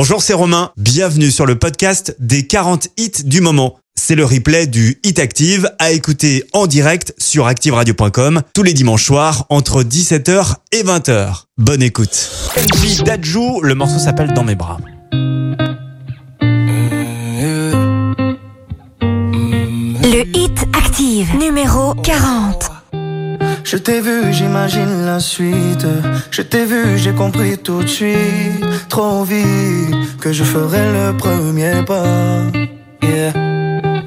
Bonjour, c'est Romain. Bienvenue sur le podcast des 40 hits du moment. C'est le replay du Hit Active à écouter en direct sur activeradio.com tous les dimanches soirs entre 17h et 20h. Bonne écoute. MJ Dadju, le morceau s'appelle Dans mes bras. Le Hit Active, numéro 40. Je t'ai vu, j'imagine la suite. Je t'ai vu, j'ai compris tout de suite. Trop vite que je ferai le premier pas. Yeah.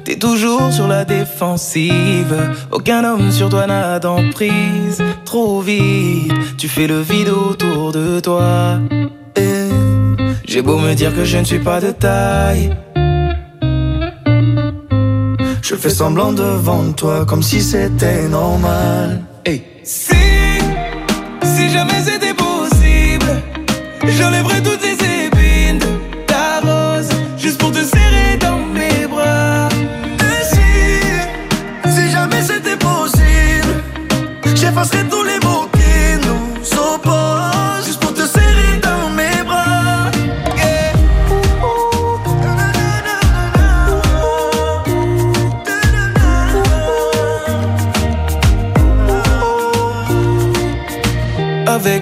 T'es toujours sur la défensive. Aucun homme sur toi n'a d'emprise. Trop vite, tu fais le vide autour de toi. J'ai beau me dire que je ne suis pas de taille. Je fais semblant devant toi comme si c'était normal. Si, si jamais c'était possible, j'enlèverais toutes les épines de ta rose, juste pour te serrer dans mes bras. Et si, si jamais c'était possible, j'effacerais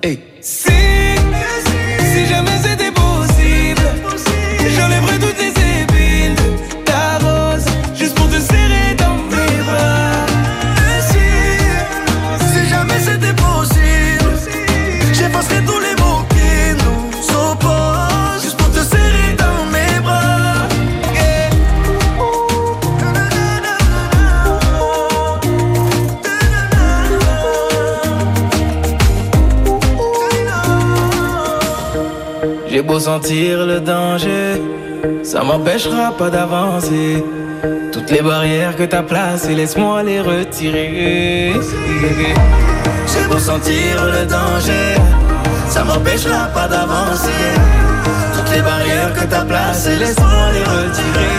Hey. Si, beau sentir le danger, ça m'empêchera pas d'avancer. Toutes les barrières que t'as placées, laisse-moi les retirer. J'ai beau sentir le danger, ça m'empêchera pas d'avancer. Toutes les barrières que t'as placées, laisse-moi les retirer.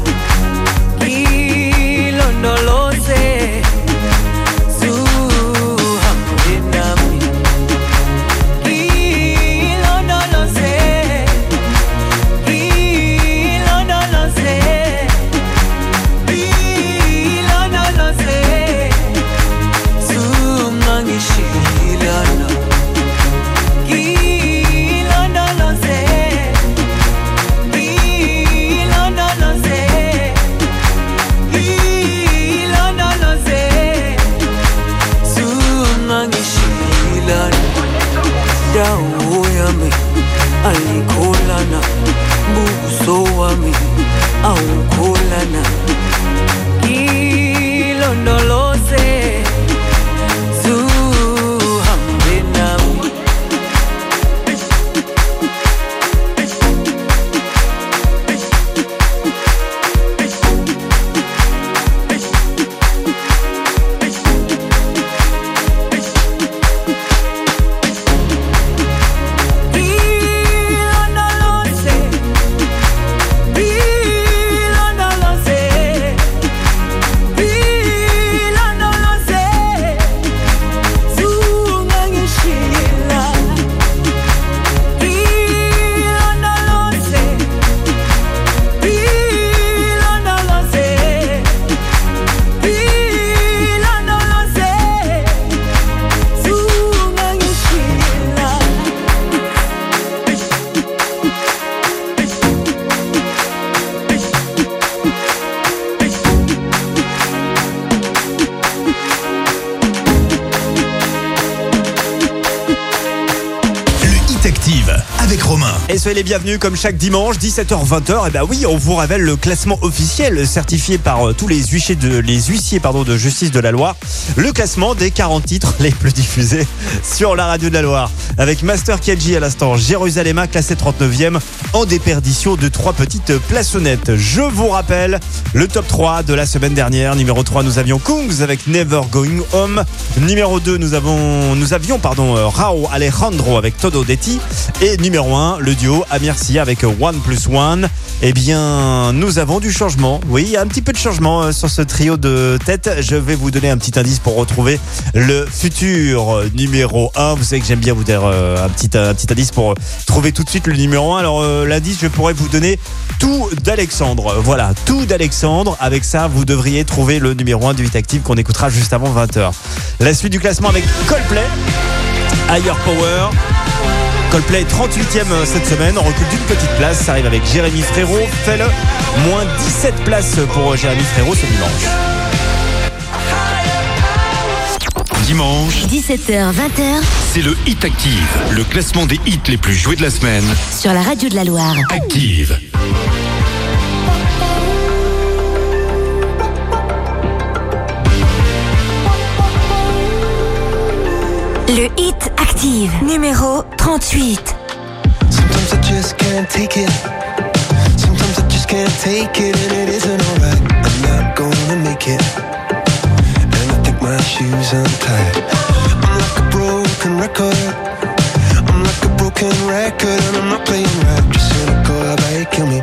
Bienvenus comme chaque dimanche, 17h-20h. Et ben oui, on vous révèle le classement officiel certifié par euh, tous les huissiers de, justice de la Loire. Le classement des 40 titres les plus diffusés sur la radio de la Loire. Avec Master Kiadji à l'instant, Jérusalem classé 39e en déperdition de trois petites plaçonnettes. Je vous rappelle le top 3 de la semaine dernière. Numéro 3, nous avions Kungs avec Never Going Home. Numéro 2, nous avons, nous avions, pardon, euh, Rao Alejandro avec Todo Detti. Et numéro 1, le duo Amir Sia avec One Plus One. Eh bien, nous avons du changement. Oui, un petit peu de changement euh, sur ce trio de tête. Je vais vous donner un petit indice pour retrouver le futur numéro 1. Vous savez que j'aime bien vous dire euh, un petit, un petit indice pour trouver tout de suite le numéro 1. Alors, l'indice, je pourrais vous donner tout d'Alexandre. Voilà, tout d'Alexandre. Avec ça, vous devriez trouver le numéro 1 du 8 Active qu'on écoutera juste avant 20h. La suite du classement avec Coldplay, Higher Power. Coldplay 38e cette semaine, on recule d'une petite place, ça arrive avec Jérémy Frérot, fait-le, moins 17 places pour Jérémy Frérot ce dimanche. Dimanche, 17h, 20h c'est le Hit Active, le classement des hits les plus joués de la semaine. sur la radio de la Loire. Active. Le hit active, numéro 38. Sometimes I just can't take it. Sometimes I just can't take it, and it isn't alright. I'm not gonna make it. And I think my shoes untied. I'm like a broken record. I'm like a broken record, and I'm not playing right. Just cynical, about you kill me?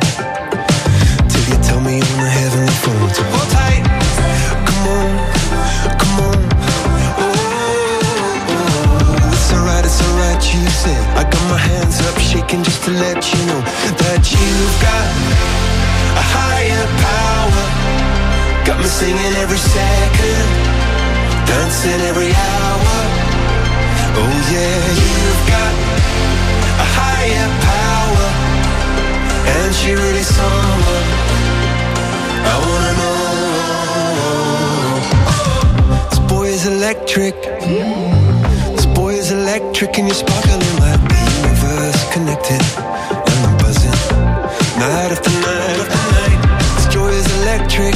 Till you tell me on the heavenly phone. So. Me singing every second, dancing every hour. Oh yeah, you've got a higher power, and she really someone I wanna know. This boy is electric. This boy is electric and you're sparkling like the universe connected. And I'm buzzing. Night after night after night. This joy is electric.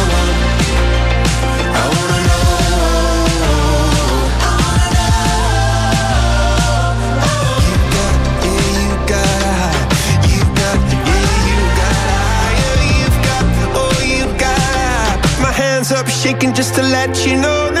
shaking just to let you know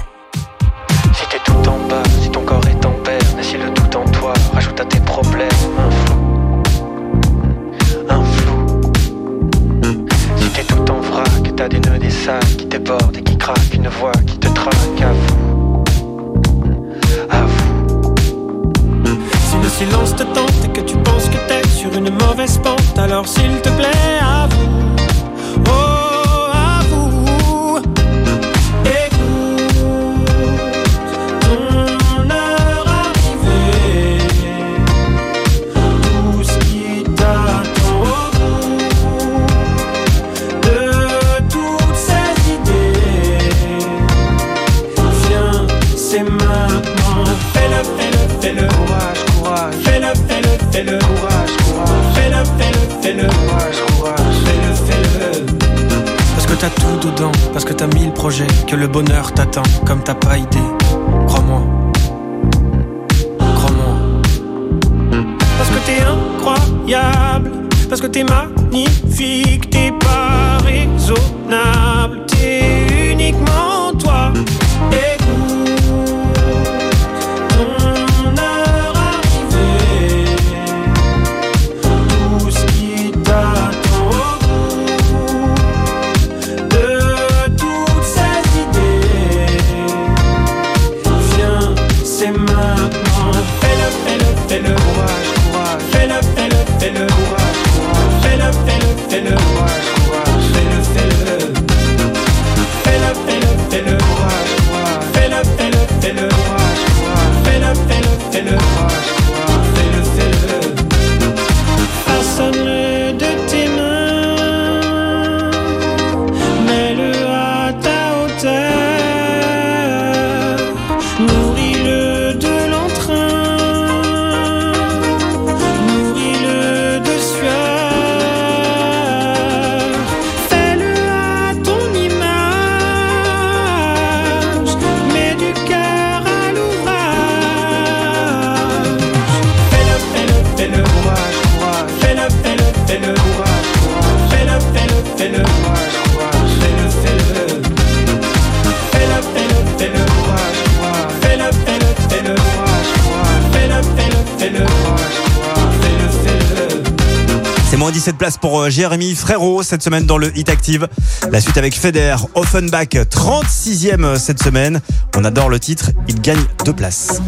Cette place pour euh, Jérémy Frérot cette semaine dans le Hit Active. La suite avec Feder, Offenbach, 36e euh, cette semaine. On adore le titre, il gagne deux places.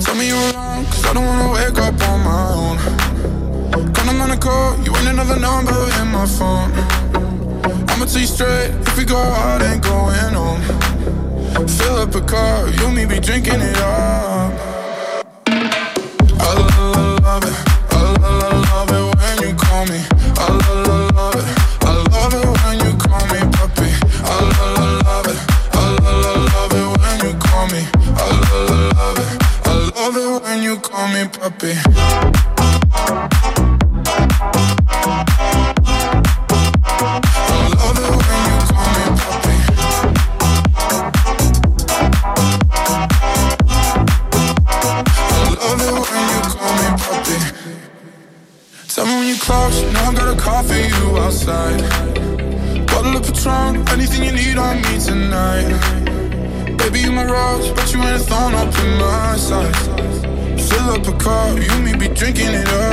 car, you may be drinking it up.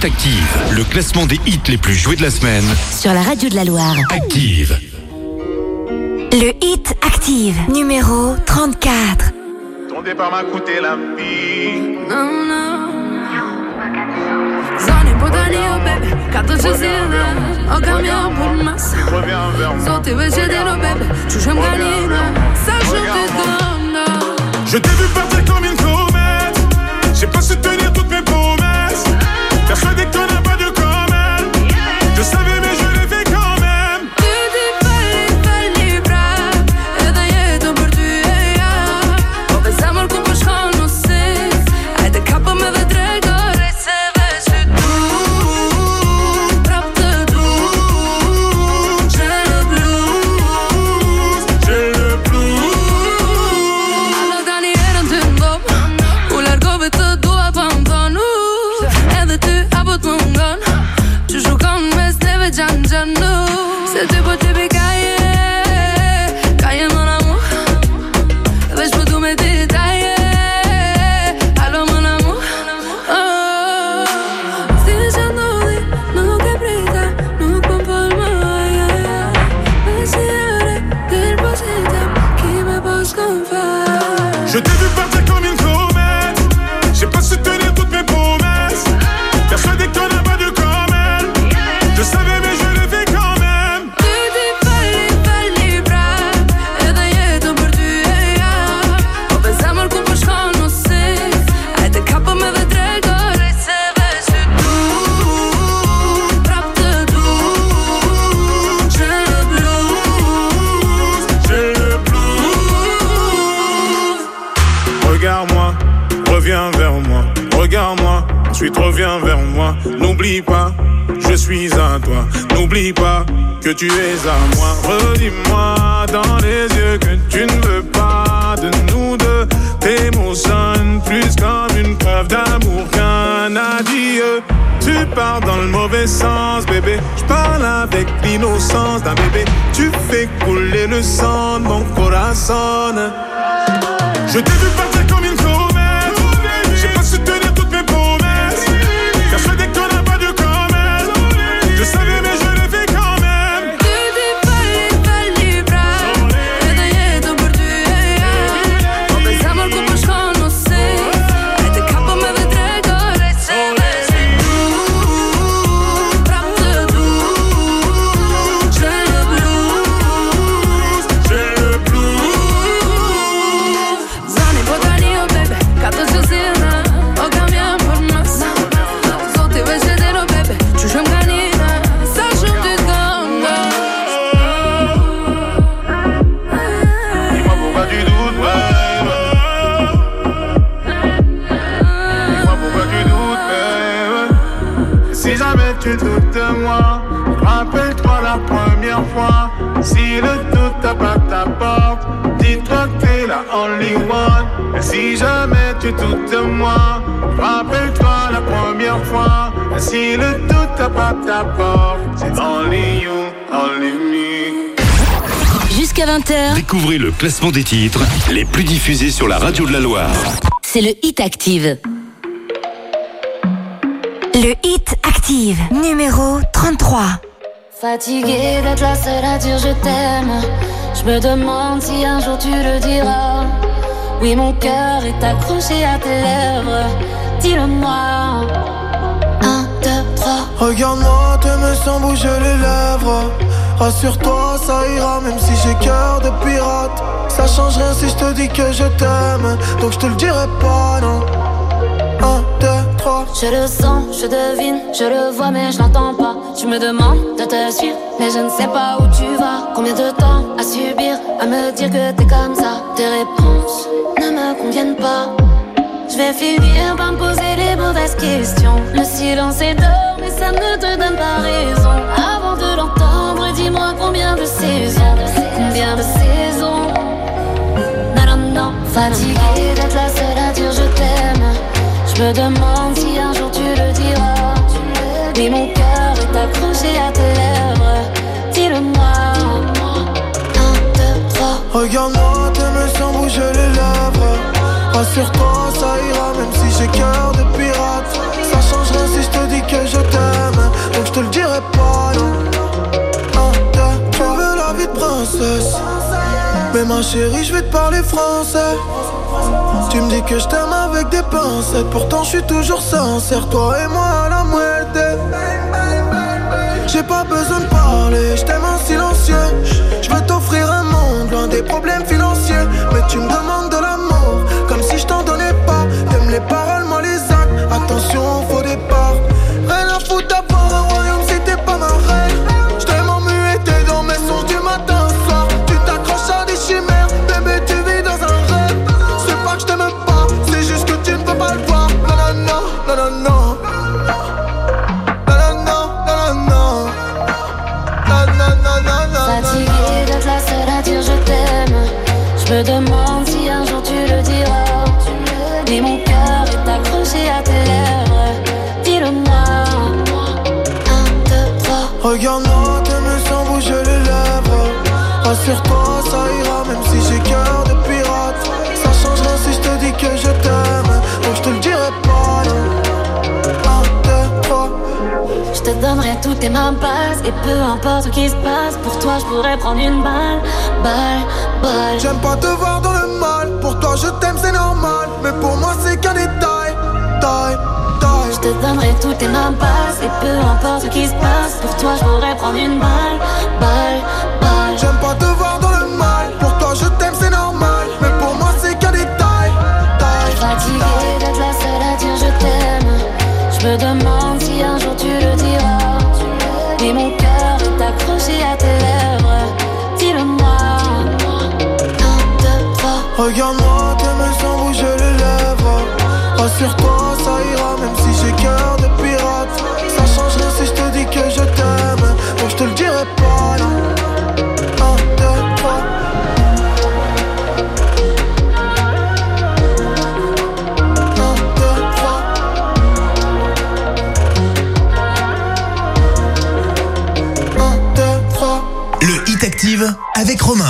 C'est Active, le classement des hits les plus joués de la semaine. Sur la radio de la Loire. Active. Le hit Active, numéro 34. Ton départ m'a coûté la vie. Non, non. J'en ai pour d'aller au bébé, car je sais en camion pour masse. Sortez, monsieur, des nos tu joues me gagner, ça je te donne. Je t'ai vu partir comme une cause. D'amour qu'un adieu. Tu pars dans le mauvais sens, bébé. Je parle avec l'innocence d'un bébé. Tu fais couler le sang de mon corazon. Je t'ai vu partir tu doutes de moi, rappelle-toi la première fois. Et si le doute tape à ta porte, c'est only you, only me. Jusqu'à 20h, Découvrez le classement des titres les plus diffusés sur la radio de la Loire. c'est le Hit Active. Le Hit Active, numéro 33. Fatiguée d'être la seule à dire je t'aime. Je me demande si un jour tu le diras. Oui, mon cœur est accroché à tes lèvres. Dis-le-moi. Un, deux, trois. Regarde-moi, t'aimes sans bouger les lèvres. Rassure-toi, ça ira, même si j'ai cœur de pirate. Ça change rien si je te dis que je t'aime. Donc je te le dirai pas, non. Un, deux, trois. Je le sens, je devine, je le vois, mais je l'entends pas. Tu me demandes de te suivre, mais je ne sais pas où tu vas. Combien de temps à subir, à me dire que t'es comme ça. Tes réponses ne me conviennent pas. Je vais finir par me poser les mauvaises questions. Le silence est d'or, mais ça ne te donne pas raison. Avant de l'entendre, dis-moi combien de saisons, combien de saisons. Non, non, fatiguée d'être la seule à dire je t'aime. Je me demande si un jour tu le diras. Mais mon cœur est accroché à tes lèvres. Dis-le-moi. Regarde-moi, t'aimes sans bouger les lèvres. Rassure-toi, ça ira, même si j'ai cœur de pirate. Ça change si je te dis que je t'aime. Donc je te le dirai pas, non. Veux la vie de princesse. Mais ma chérie, je vais te parler français. Tu me dis que je t'aime avec des pincettes. Pourtant, je suis toujours sincère, toi et moi à la moitié. J'ai pas besoin de parler, je t'aime en silencieux. Problèmes financiers. Mais tu me demandes donnerai toutes tes mains passes Et peu importe ce qui se passe Pour toi je pourrais prendre une balle Balle, balle J'aime pas te voir dans le mal. Pour toi, je t'aime, c'est normal. Mais pour moi, c'est qu'un détail. Taille, taille. Je te donnerai toutes tes mains passes Et peu importe ce qui se passe Pour toi je pourrais prendre une balle Balle, balle J'aime pas te voir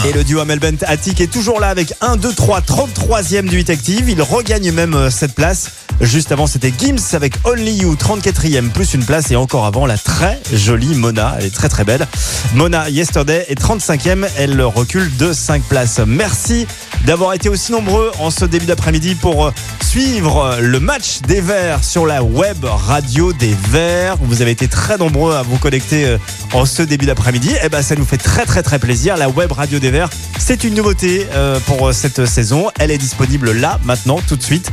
Et le duo Amel Bent Attic est toujours là avec 1, 2, 3, 33e du Hit Active. Il regagne même euh, cette place. Juste avant, c'était Gims avec Only You, 34e, plus une place. Et encore avant, la très jolie Mona. Elle est très très belle. Mona Yesterday est 35e. Elle recule de 5 places. Merci d'avoir été aussi nombreux en ce début d'après-midi pour euh, suivre euh, le match des Verts sur la web radio des Verts. Vous avez été très nombreux à vous connecter euh, en ce début d'après-midi. Et ben, ça nous fait très très très plaisir. La web radio des Verts, c'est une nouveauté pour cette saison. Elle est disponible là, maintenant, tout de suite,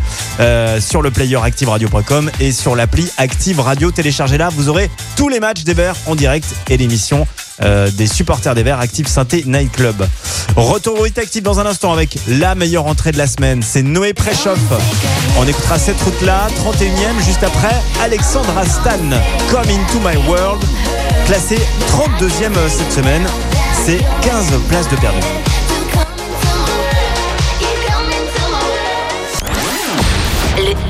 sur le player activeradio.com et sur l'appli Active Radio. Téléchargez-la, vous aurez tous les matchs des Verts en direct et l'émission des supporters des Verts Active Synthé Night Club. Retour au Hit Active dans un instant avec la meilleure entrée de la semaine. C'est Noé Préchoff. On écoutera cette route-là, 31e, juste après Alexandra Stan, Come Into My World, classé 32e cette semaine. C'est 15 places de perdu.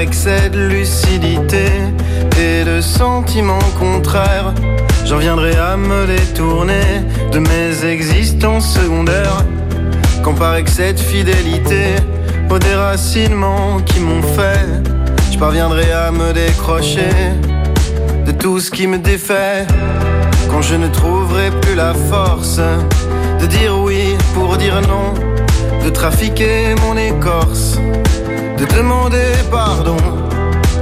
Excès de lucidité et de sentiments contraires, j'en viendrai à me détourner de mes existences secondaires. Comparé que cette fidélité au déracinement qui m'ont fait, je parviendrai à me décrocher de tout ce qui me défait. Quand je ne trouverai plus la force de dire oui pour dire non, de trafiquer mon écorce, de demander pardon.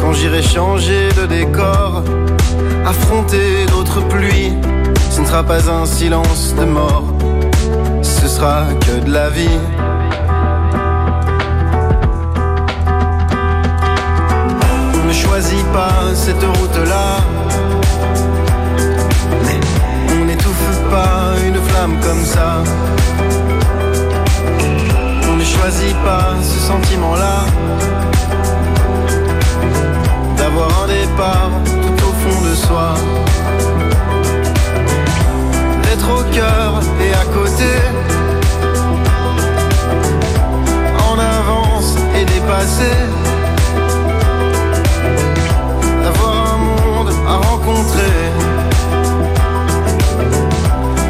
Quand j'irai changer de décor, affronter d'autres pluies, ce ne sera pas un silence de mort, ce sera que de la vie. On ne choisit pas cette route-là. Mais on n'étouffe pas une flamme comme ça. Choisit pas ce sentiment-là. D'avoir un départ tout au fond de soi. D'être au cœur et à côté. En avance et dépassé. D'avoir un monde à rencontrer.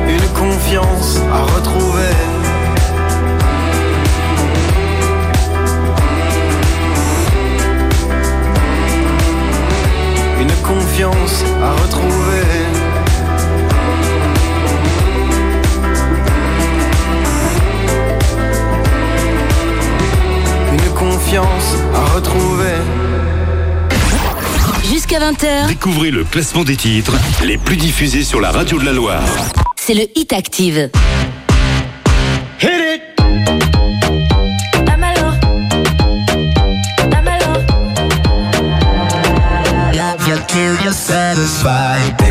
Une confiance à retrouver. Confiance à retrouver. Une confiance à retrouver. Jusqu'à 20h, Découvrez le classement des titres les plus diffusés sur la radio de la Loire. c'est le Hit Active.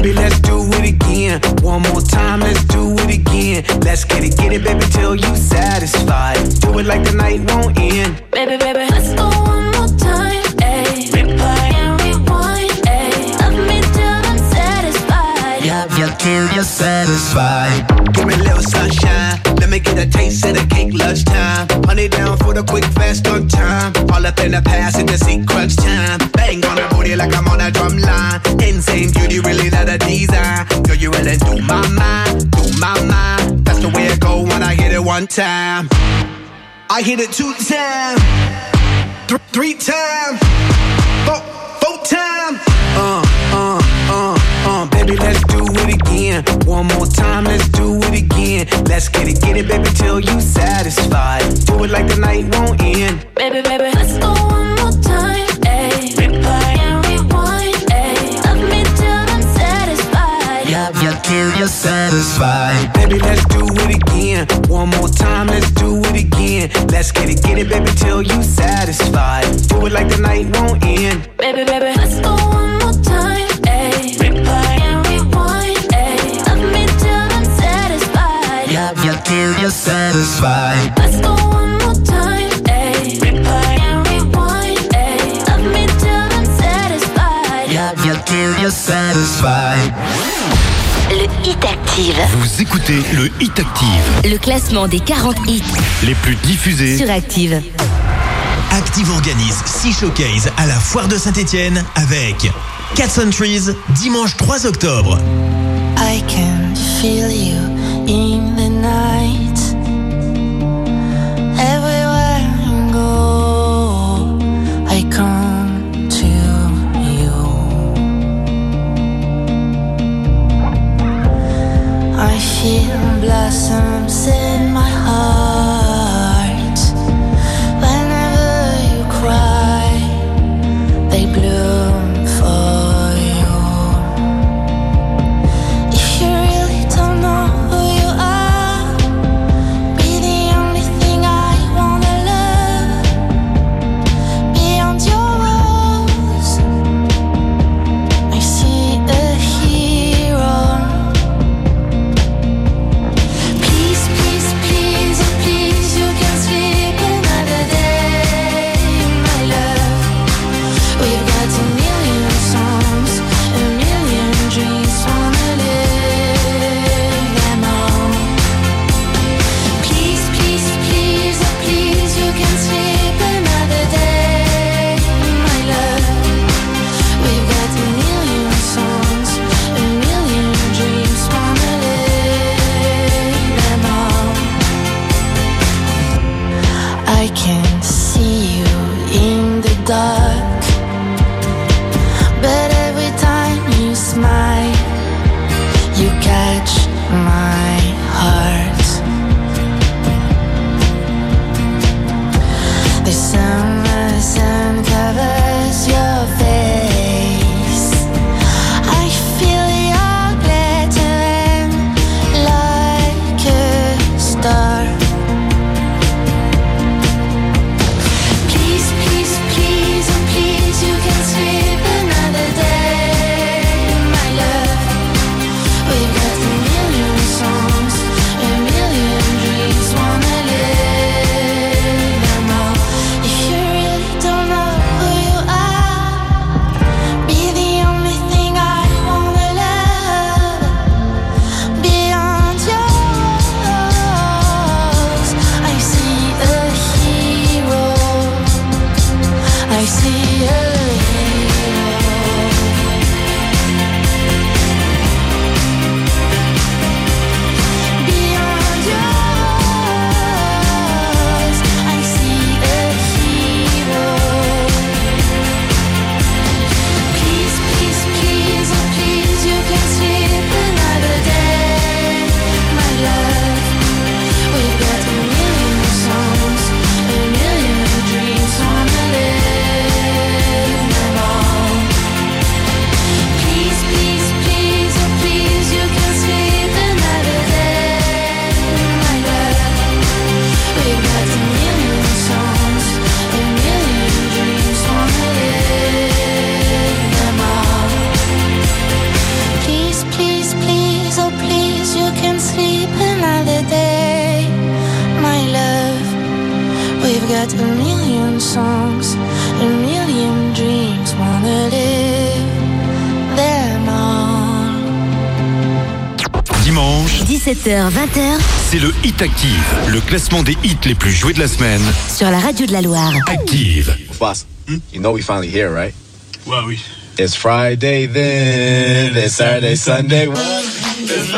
Baby, let's do it again. One more time, let's do it again. Let's get it, get it, baby, till you satisfied. Do it like the night won't end. I hit it two times, th- three times, four, four times. Uh, uh, uh, uh, baby, let's do it again. One more time, let's do it again. Let's get it, get it, baby, till you satisfied. Do it like the night won't end. Baby, baby, let's go one you satisfied. Baby, let's do it again. One more time, let's do it again. Let's get it, get it, baby, till you satisfied. Do it like the night won't end. Baby, baby, let's go one more time. Ayy. Replay and rewind. Ayy. Love me till I'm satisfied. Love you till you're satisfied. Let's go one more time. Ayy. Replay and rewind. Ayy. Love me till I'm satisfied. Love you till you're satisfied. Le Hit Active. Vous écoutez le Hit Active, Le classement des 40 hits les plus diffusés. sur Active. Active organise 6 showcases à la foire de Saint-Etienne avec and Trees dimanche 3 octobre. I can feel you in the feel 17h-20h, c'est le Hit Active, le classement des hits les plus joués de la semaine. Sur la radio de la Loire. Active. Boss, you know we finally here, right? Ouais, oui. It's Friday then, it's Saturday, Sunday. It's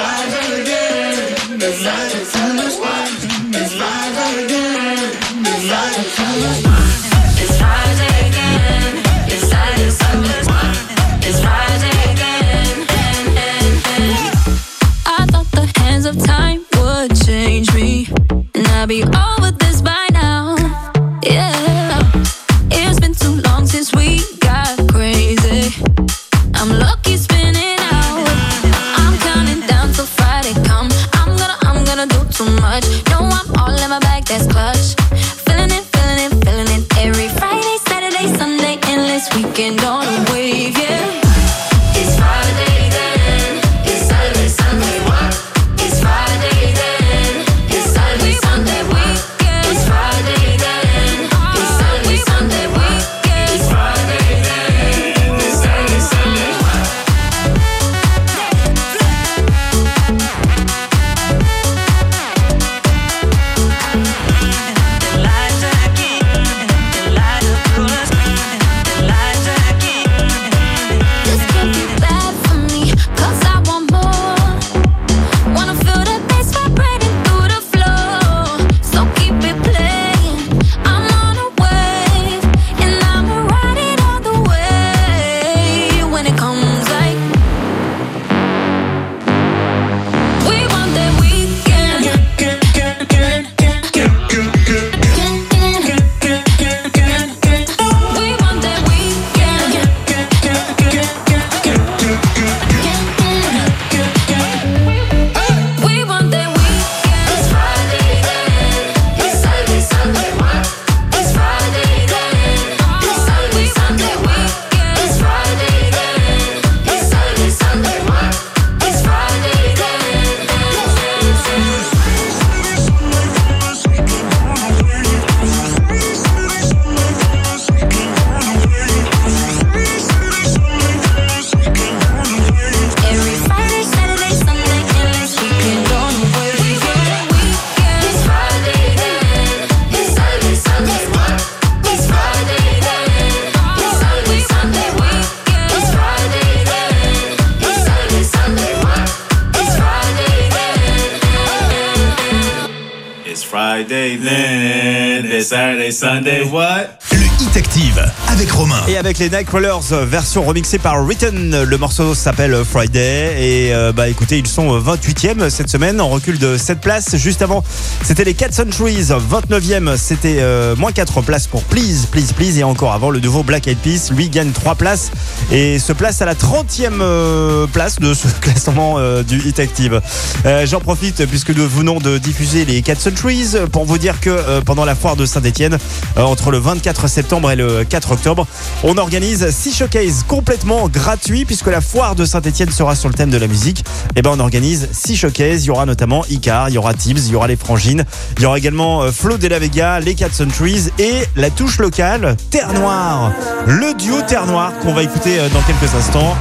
les Nightcrawlers, euh, version remixée par Written, le morceau s'appelle Friday. Et euh, bah écoutez, ils sont 28e cette semaine, en recul de 7 places. Juste avant, c'était les Cats Centuries, 29e, c'était euh, moins 4 places pour Please, Please, Please. Et encore avant, le nouveau Black Eyed Peas, lui gagne 3 places et se place à la 30e euh, place de ce classement euh, du Hit Active. Euh, J'en profite puisque nous venons de diffuser les 4 Centuries pour vous dire que euh, pendant la foire de Saint-Etienne, entre le 24 septembre et le 4 octobre, on organise 6 showcases complètement gratuits puisque la foire de Saint-Etienne sera sur le thème de la musique. Et ben on organise 6 showcases. Il y aura notamment Icar, il y aura Tibbs, il y aura les Frangines, il y aura également euh, Flo de la Vega, les 4 Centuries et la touche locale Terre Noire. Le duo Terre Noire qu'on va écouter euh, dans quelques instants.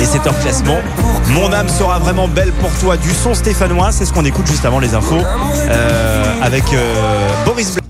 Et c'est hors classement. Mon âme sera vraiment belle pour toi du son stéphanois. C'est ce qu'on écoute juste avant les infos euh, avec euh, Boris Blanc.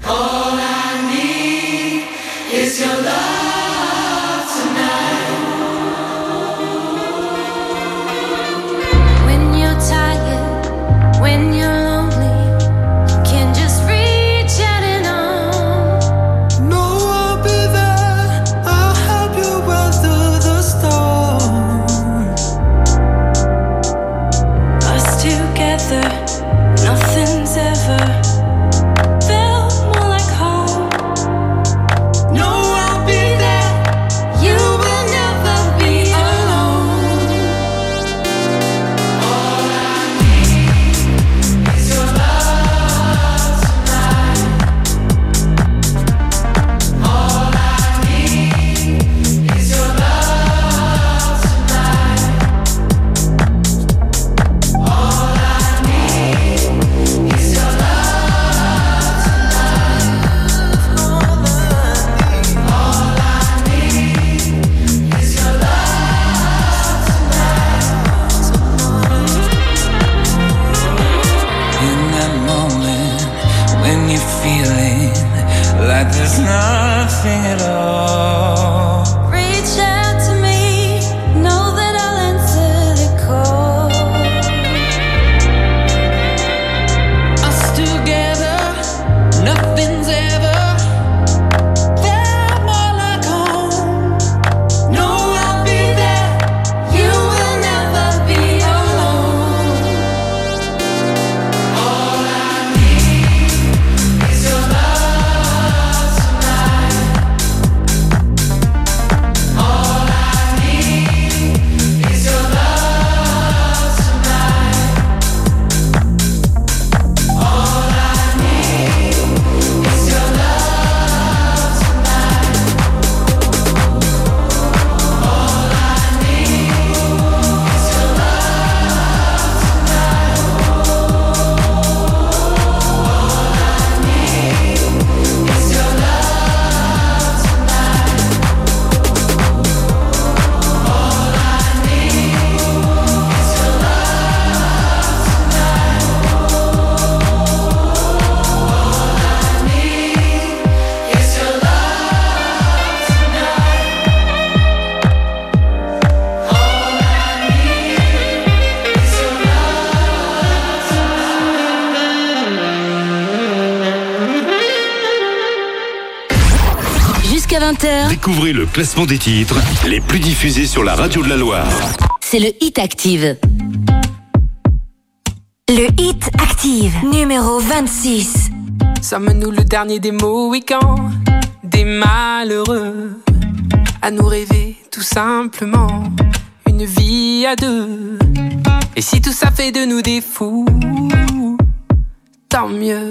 Classement des titres les plus diffusés sur la radio de la Loire. c'est le Hit Active. Le Hit Active, numéro 26. Sommes-nous le dernier des Mohicans, des malheureux, à nous rêver tout simplement une vie à deux? Et si tout ça fait de nous des fous, tant mieux.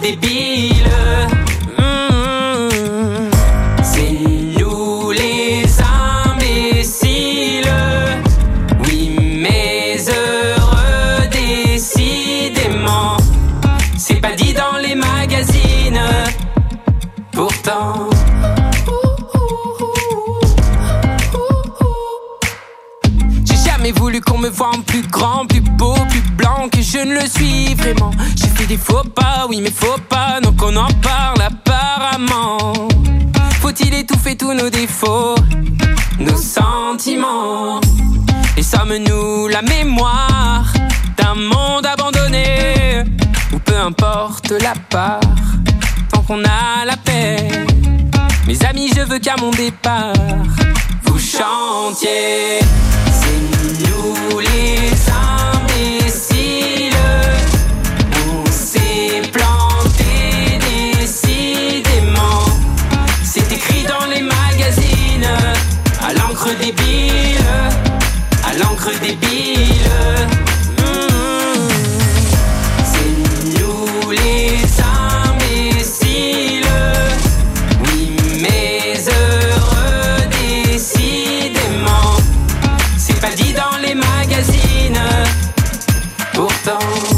débile. Mm-hmm. C'est nous les imbéciles. Oui, mais heureux décidément. C'est pas dit dans les magazines. Pourtant. J'ai jamais voulu me voit en plus grand, plus beau, plus blanc que je ne le suis vraiment. J'ai fait des faux pas, oui mais faux pas, donc on en parle apparemment. Faut-il étouffer tous nos défauts, nos sentiments? Et sommes-nous la mémoire d'un monde abandonné? Ou peu importe la part qu'on a la paix. Mes amis, je veux qu'à mon départ, vous chantiez. C'est nous les imbéciles. On s'est planté décidément. C'est écrit dans les magazines, à l'encre débile, à l'encre débile. Pourtant.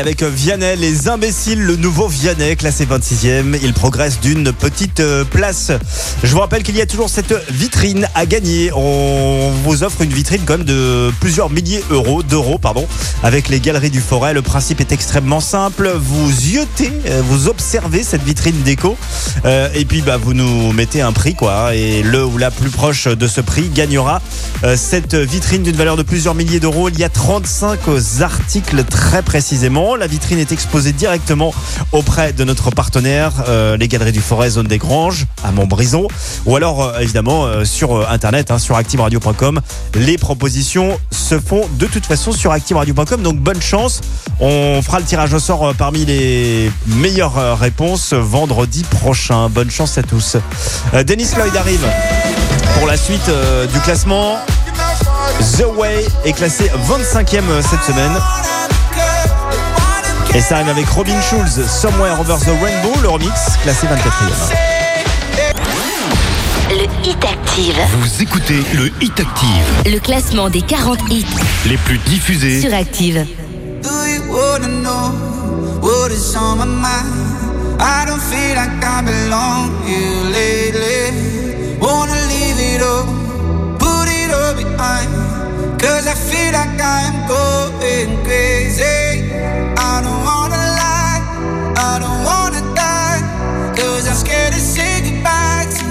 Avec Vianney, les imbéciles, le nouveau Vianney, classé 26e, il progresse d'une petite euh, place. Je vous rappelle qu'il y a toujours cette vitrine à gagner. On vous offre une vitrine quand même de plusieurs milliers d'euros, d'euros, pardon, avec les galeries du Forêt. Le principe est extrêmement simple. Vous yotez, euh, vous observez cette vitrine déco, euh, et puis bah vous nous mettez un prix quoi. Et le ou la plus proche de ce prix gagnera cette vitrine d'une valeur de plusieurs milliers d'euros. Il y a 35 articles très précisément. La vitrine est exposée directement auprès de notre partenaire, euh, les Galeries du Forêt, zone des Granges, à Montbrison, ou alors euh, évidemment euh, sur internet, hein, sur activeradio.com. Les propositions se font de toute façon sur activeradio.com. Donc bonne chance. On fera le tirage au sort parmi les meilleures réponses vendredi prochain. Bonne chance à tous. Dennis Lloyd arrive pour la suite du classement. The Way est classé 25e cette semaine. Et ça arrive avec Robin Schulz, Somewhere Over the Rainbow, le remix, classé 24e. Le Hit Active. Vous écoutez le Hit Active, Le classement des 40 hits les plus diffusés sur Active. Do you wanna know what is on my mind? I don't feel like I belong here lately. Wanna leave it all, put it all behind. Cause I feel like I'm going crazy. I don't wanna lie, I don't wanna die. Cause I'm scared to say goodbye to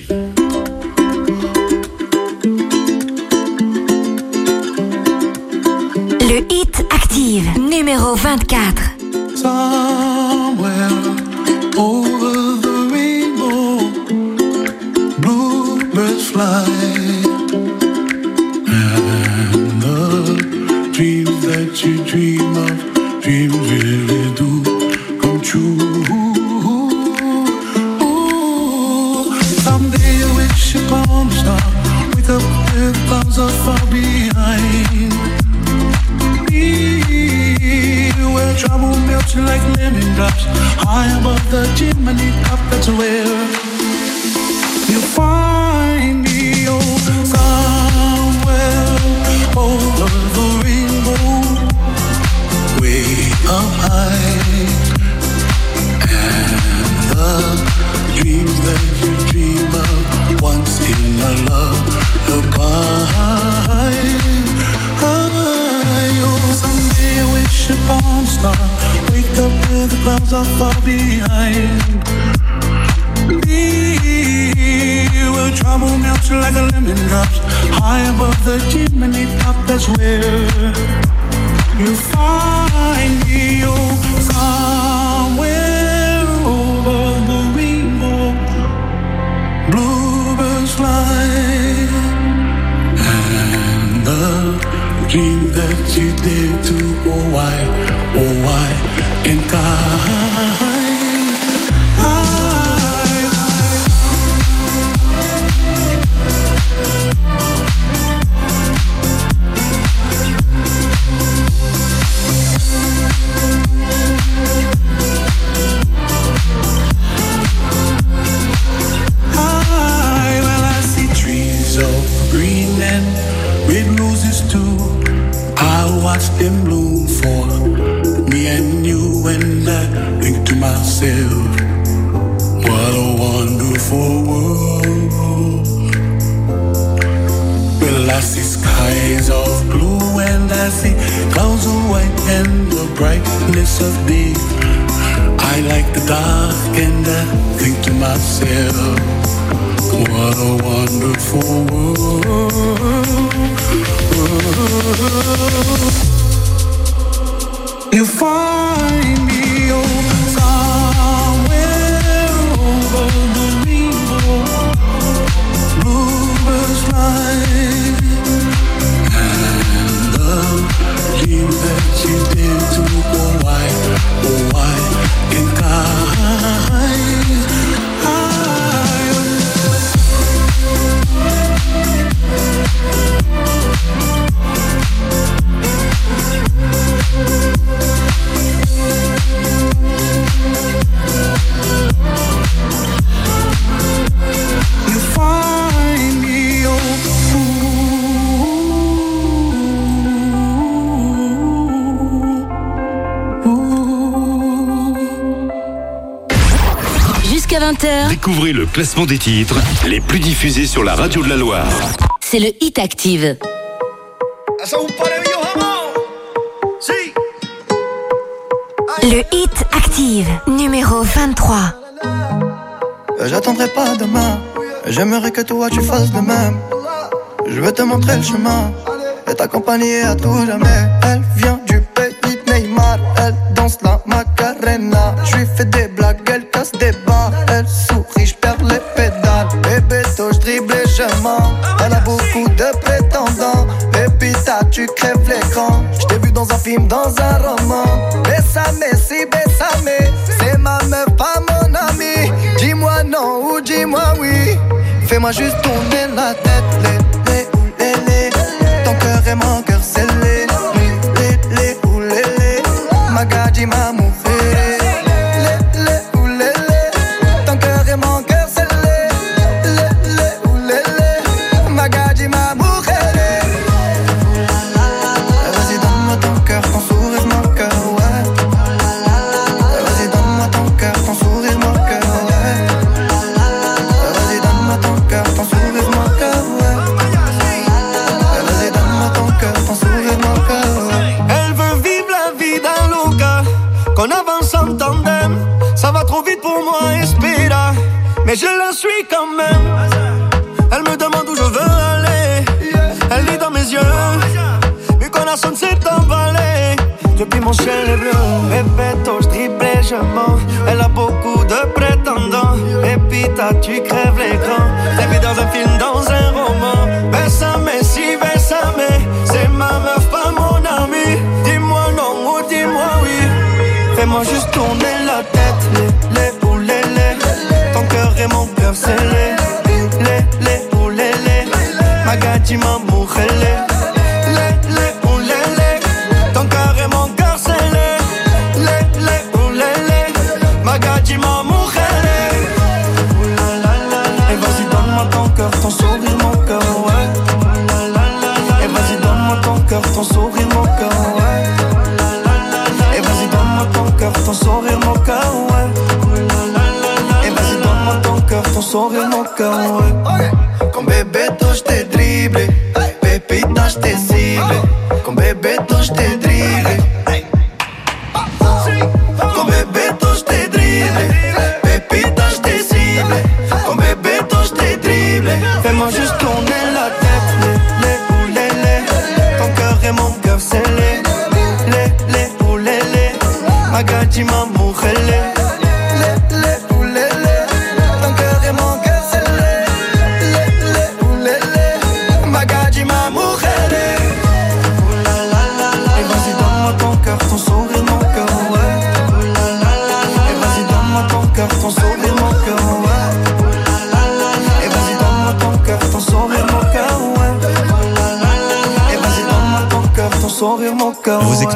I see skies of blue and I see clouds of white and the brightness of day. I like the dark and I think to myself, what a wonderful world. You find me oh, somewhere over the rainbow, bluebirds fly. Why, oh why, in time Découvrez le classement des titres les plus diffusés sur la radio de la Loire. C'est le Hit Active. Le Hit Active, numéro 23. Euh, j'attendrai pas demain. J'aimerais que toi tu fasses de même. Je vais te montrer le chemin et t'accompagner à tout jamais. juste tourner la tête.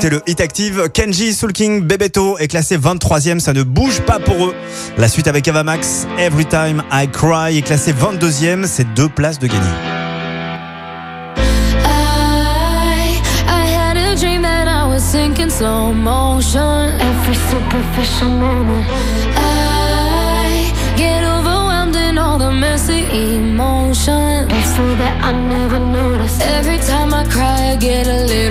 écoutez le Hit Active. Kenji, Soul King, Bebeto est classé 23e. Ça ne bouge pas pour eux. La suite avec Avamax, Every Time I Cry est classé 22e. C'est deux places de gagner. I, I had a dream that I was sinking slow motion. Every superficial moment. I get overwhelmed in all the messy emotions. So that I never noticed. Every time I cry, I get a little.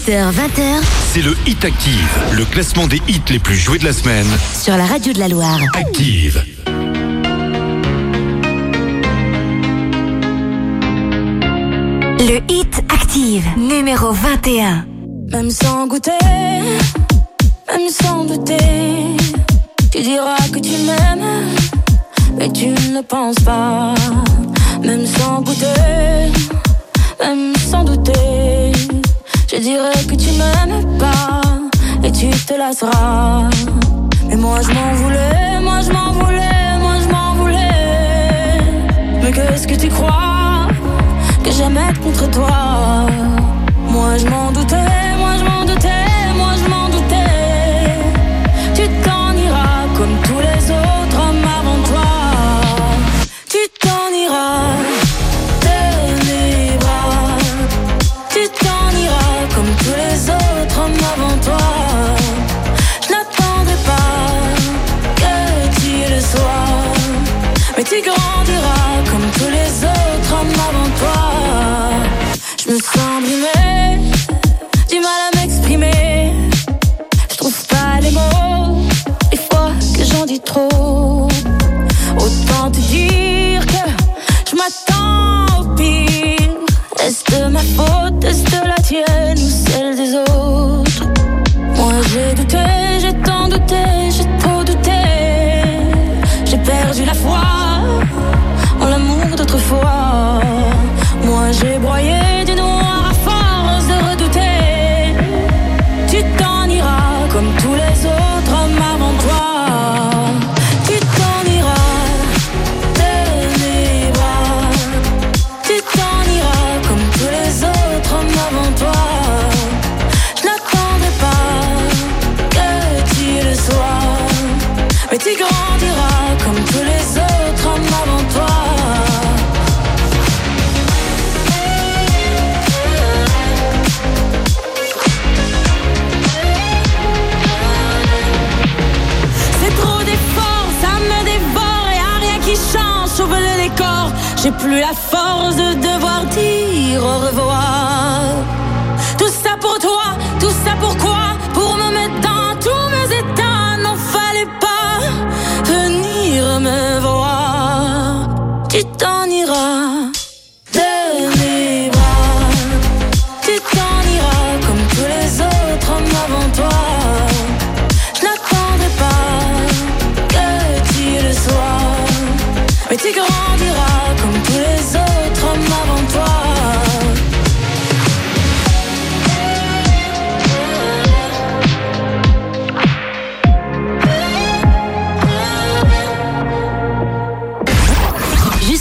17h, 20h. C'est le Hit Active, le classement des hits les plus joués de la semaine. Sur la radio de la Loire. Active. Le Hit Active, numéro 21. Même sans goûter, même sans douter, tu diras que tu m'aimes, mais tu ne penses pas. Même sans goûter, même sans douter je dirais que tu m'aimes pas et tu te lasseras. Mais moi je m'en voulais, moi je m'en voulais, moi je m'en voulais. Mais qu'est-ce que tu crois que j'aimais être contre toi? Moi je m'en doutais, moi je m'en doutais. plus la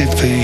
it for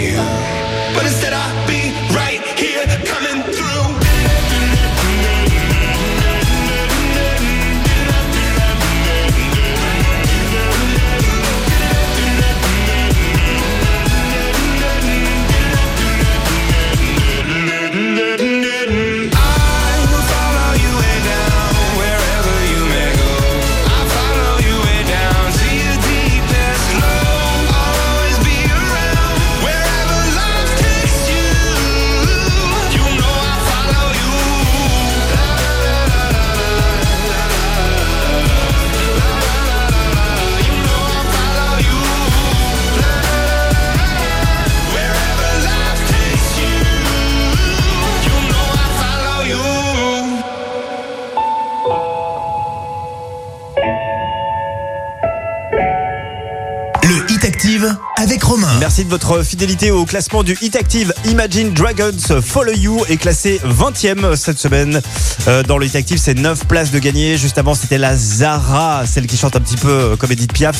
Votre fidélité au classement du Hit Active. Imagine Dragons Follow You est classé 20e cette semaine. Euh, dans le Hit Active, c'est 9 places de gagné. Juste avant, c'était la Zara, celle qui chante un petit peu euh, comme Edith Piaf.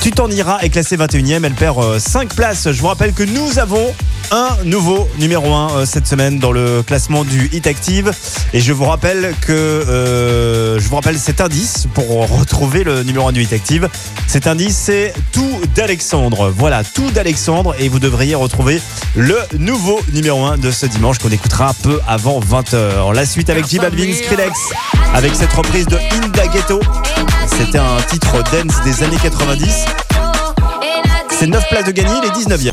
Tu t'en iras est classée 21e. Elle perd 5 places. Je vous rappelle que nous avons un nouveau numéro 1 cette semaine dans le classement du Hit Active. Et je vous rappelle que euh, je vous rappelle cet indice pour retrouver le numéro 1 du Hit Active. Cet indice, c'est tout d'Alexandre. Voilà, tout d'Alexandre. Et vous devriez retrouver le nouveau numéro 1 de ce dimanche qu'on écoutera un peu avant 20h. La suite avec J Balvin Skrillex avec cette reprise de Inda Ghetto. C'était un titre dance des années 90. C'est 9 places de gagner, il est 19e.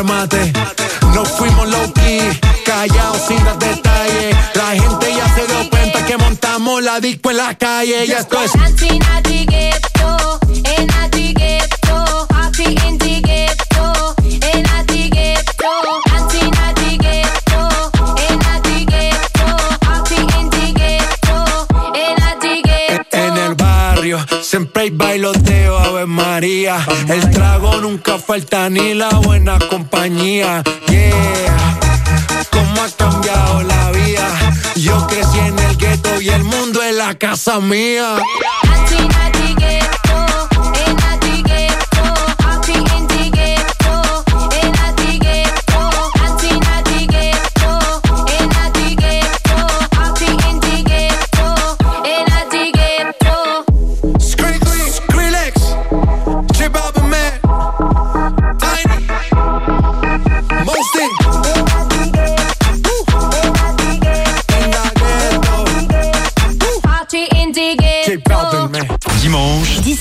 Remate. No fuimos low key. Callados sin dar detalles. La gente ya se dio cuenta que montamos la disco en la calle. Ya esto es. Siempre hay bailoteo, Ave María. El trago nunca falta ni la buena compañía. Casa mía.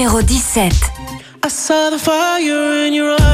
numéro 17. I saw the fire in your eyes.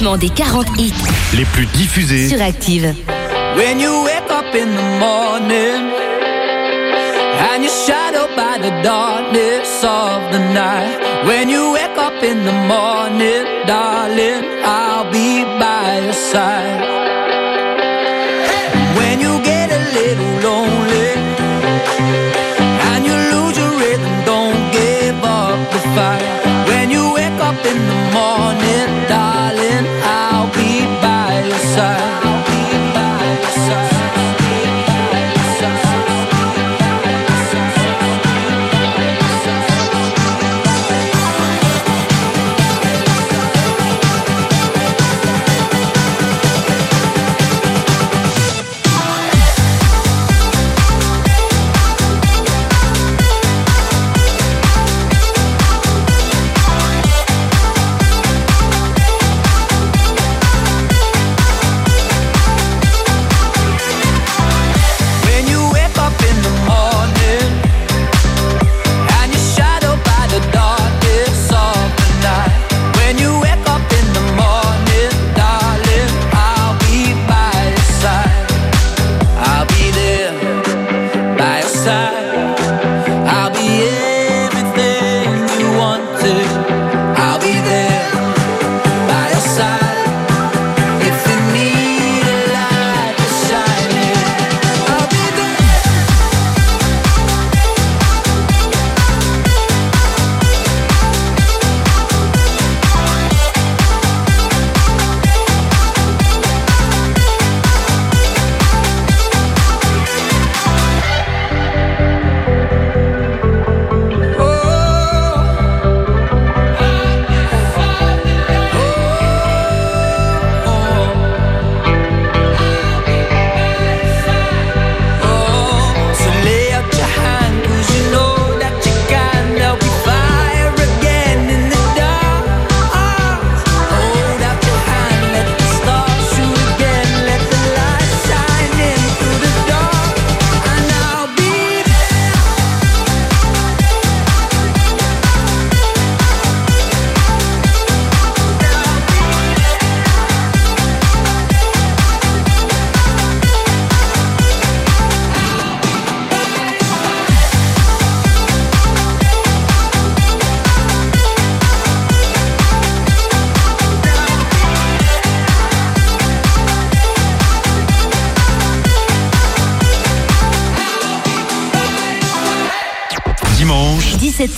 des 40 hits les plus diffusés sur Active. When you wake up in the morning and you're shadowed by the darkness of the night. When you wake up in the morning, darling, I'll be by your side. When you get a little lonely and you lose your rhythm, don't give up the fight. When you wake up in the morning.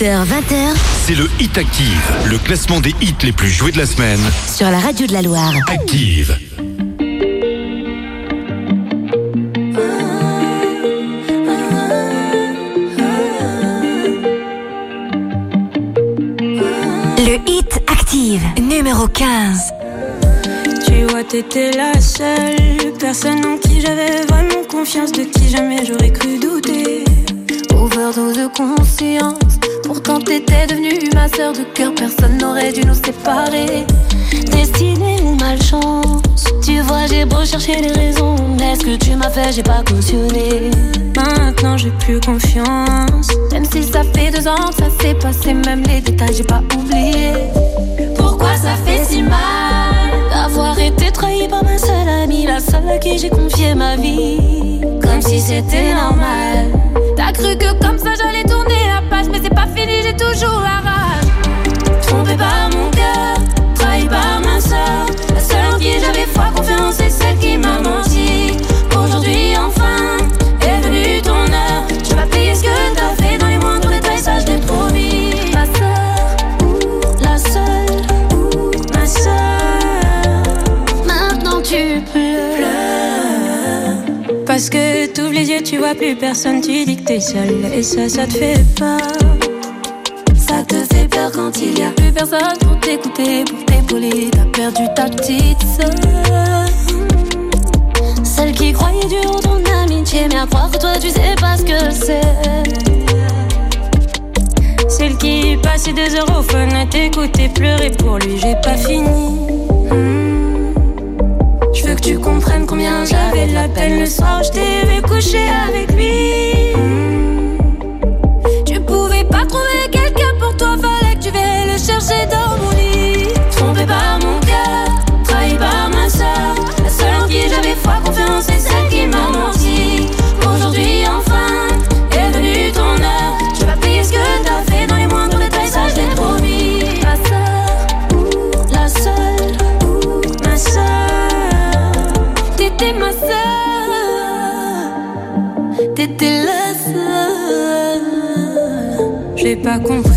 17h, 20h. C'est le Hit Active, le classement des hits les plus joués de la semaine. Sur la radio de la Loire. Active. Le Hit Active, numéro 15. Tu vois, t'étais la seule personne en qui j'avais vraiment confiance, de qui jamais j'aurais cru douter. Overdose de conscience, pourtant t'étais devenue ma sœur de cœur, personne n'aurait dû nous séparer. Destinée ou malchance, tu vois, j'ai beau chercher les raisons, mais ce que tu m'as fait, j'ai pas cautionné. Maintenant j'ai plus confiance, même si ça fait deux ans ça s'est passé, même les détails j'ai pas oublié. Pourquoi ça fait si mal d'avoir été trahi par ma seule amie, la seule à qui j'ai confié ma vie, comme si c'était normal. T'as cru que comme ça j'allais tourner la mais c'est pas fini, j'ai toujours la rage. Trompé par mon cœur, trahi par ma soeur, la seule en qui j'avais foi, confiance, tu vois plus personne, tu dis que t'es seule. Et ça, ça te fait peur. Ça te fait peur quand il y a plus personne pour t'écouter, pour t'épauler. T'as perdu ta petite sœur. Celle qui croyait dur en ton amitié, mais à croire que toi tu sais pas ce que c'est. Celle qui passait des heures au fun à t'écouter pleurer pour lui, j'ai pas fini. Tu comprennes combien j'avais de la peine le soir où je t'ai vu coucher avec lui. Tu pouvais pas trouver quelqu'un pour toi, fallait que tu viennes le chercher dans mon pas compris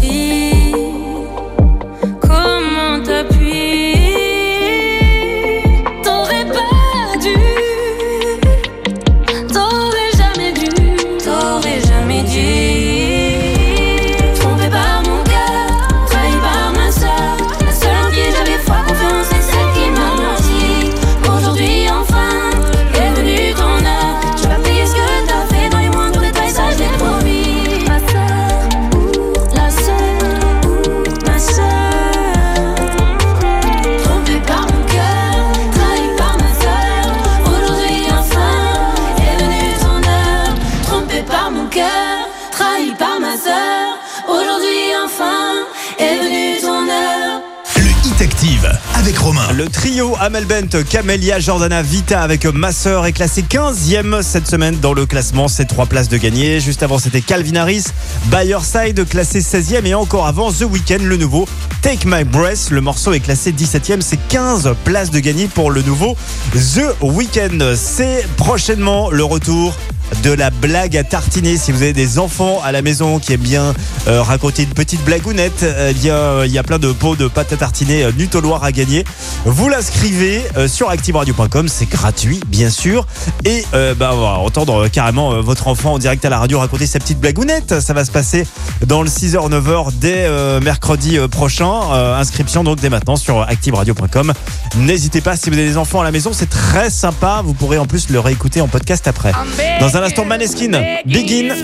Amel Bent, Camélia, Jordana, Vita avec Ma Sœur est classé 15e cette semaine dans le classement. C'est trois places de gagner. Juste avant, c'était Calvin Harris, By Your Side, classé 16e. Et encore avant, The Weeknd, le nouveau Take My Breath. Le morceau est classé 17e. C'est 15 places de gagner pour le nouveau The Weeknd. C'est prochainement le retour de la blague à tartiner. Si vous avez des enfants à la maison qui aiment bien euh, raconter une petite blagounette, eh bien, il y a plein de pots de pâte à tartiner euh, Nut au Loir à gagner. Vous l'inscrivez euh, sur activeradio.com, c'est gratuit, bien sûr. Et euh, bah, on va entendre euh, carrément euh, votre enfant en direct à la radio raconter sa petite blagounette. Ça va se passer dans le 6h-9h dès euh, mercredi euh, prochain. Euh, inscription donc dès maintenant sur activeradio.com. N'hésitez pas, si vous avez des enfants à la maison, c'est très sympa. Vous pourrez en plus le réécouter en podcast après. Dans un instant, Maneskin, Begin,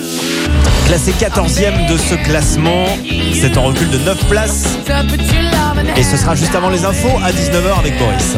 classé 14e de ce classement. C'est en recul de 9 places. Et ce sera juste avant les infos à 19h avec Boris.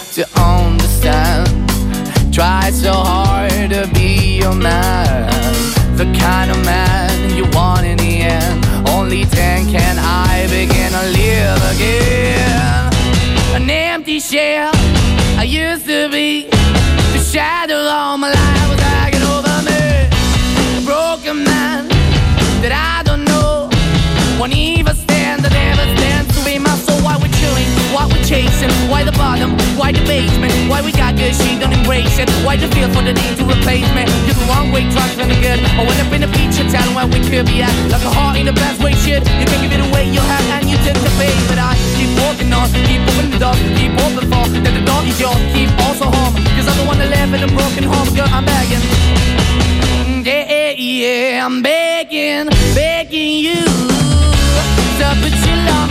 to understand. Try so hard to be your man, the kind of man you want in the end. Only then can I begin to live again. An empty shell I used to be. The shadow all my life was hanging over me. A broken man that I don't know. Won't even stand, that never stands to be my soul. Why we're chilling, why we're chasing, why the bottom, why the basement, why we got good, she don't embrace it. Why the feel for the need to replace me? You're the wrong way, trying to good. I went up in the feature town where we could be at. Like a heart in the best way, shit. You can give it away, you have, and you took the bait. But I keep walking on, keep opening the door, keep open for that the door is yours, keep also home. Cause I'm the one that live in a broken home, girl, I'm begging. Mm, yeah, yeah, yeah, I'm begging, begging you to put your love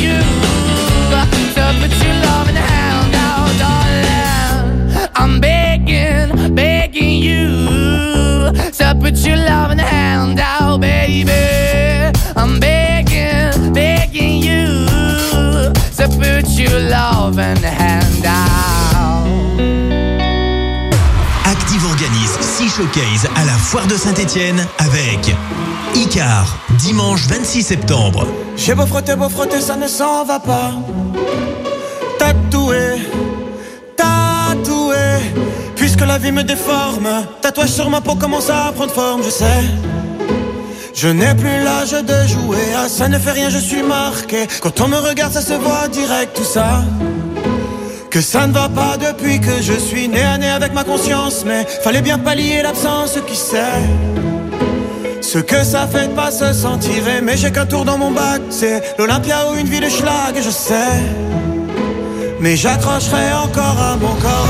you. To put your loving hand out, darling. I'm begging, begging you. To put your loving hand out, baby. I'm Active organise 6 showcases à la foire de Saint-Etienne avec Icar, dimanche 26 septembre. J'ai beau frotter, beau frotter, ça ne s'en va pas. Tatoué, tatoué. Puisque la vie me déforme, tatouage sur ma peau commence à prendre forme, je sais. Je n'ai plus l'âge de jouer, ah, ça ne fait rien, je suis marqué. Quand on me regarde, ça se voit direct, tout ça. Que ça ne va pas depuis que je suis né à nez avec ma conscience, mais fallait bien pallier l'absence, qui sait. Ce que ça fait de pas se sentir aimé, j'ai qu'un tour dans mon bac, c'est l'Olympia ou une ville de schlag, je sais. Mais j'accrocherai encore à mon corps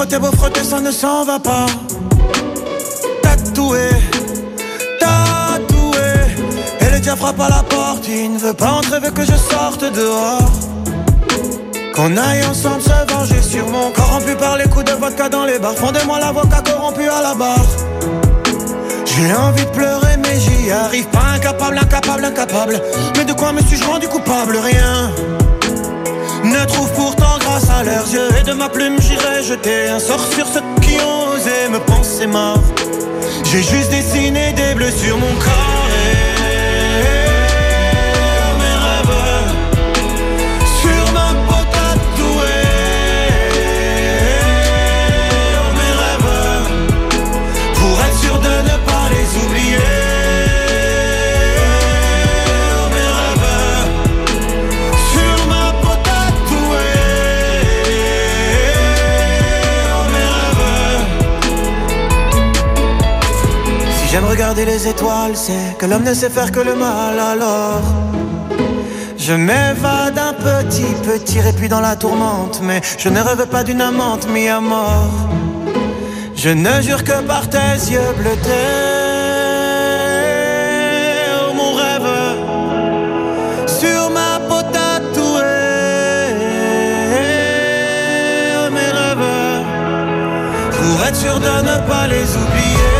frotter, beau frotter, ça ne s'en va pas. Tatoué, tatoué. Et le diable frappe à la porte, il ne veut pas entrer, veut que je sorte dehors. Qu'on aille ensemble se venger sur mon corrompu par les coups de vodka dans les bars. Fondez-moi l'avocat corrompu à la barre. J'ai envie de pleurer, mais j'y arrive pas. Incapable, incapable, incapable. Mais de quoi me suis-je rendu coupable? Rien. Ne trouve pourtant grâce à leurs yeux et de ma plume j'irai jeter un sort sur ceux qui ont osé me penser mort. J'ai juste dessiné des bleus sur mon corps regarder les étoiles, c'est que l'homme ne sait faire que le mal alors. Je m'évade un petit, petit répit dans la tourmente, mais je ne rêve pas d'une amante mis à mort. Je ne jure que par tes yeux bleutés, oh, mon rêve, sur ma peau tatouée, oh, mes rêves, pour être sûr de ne pas les oublier.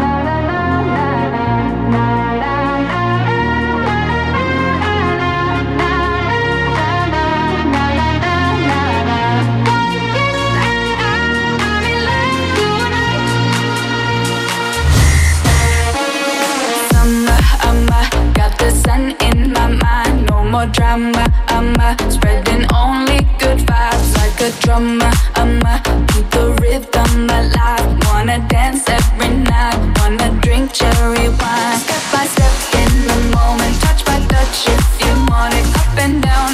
More drama, I'm spreading only good vibes like a drummer. I'm a, keep the rhythm alive. Wanna dance every night, wanna drink cherry wine. Step by step in the moment, touch by touch if you want it. Up and down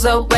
So.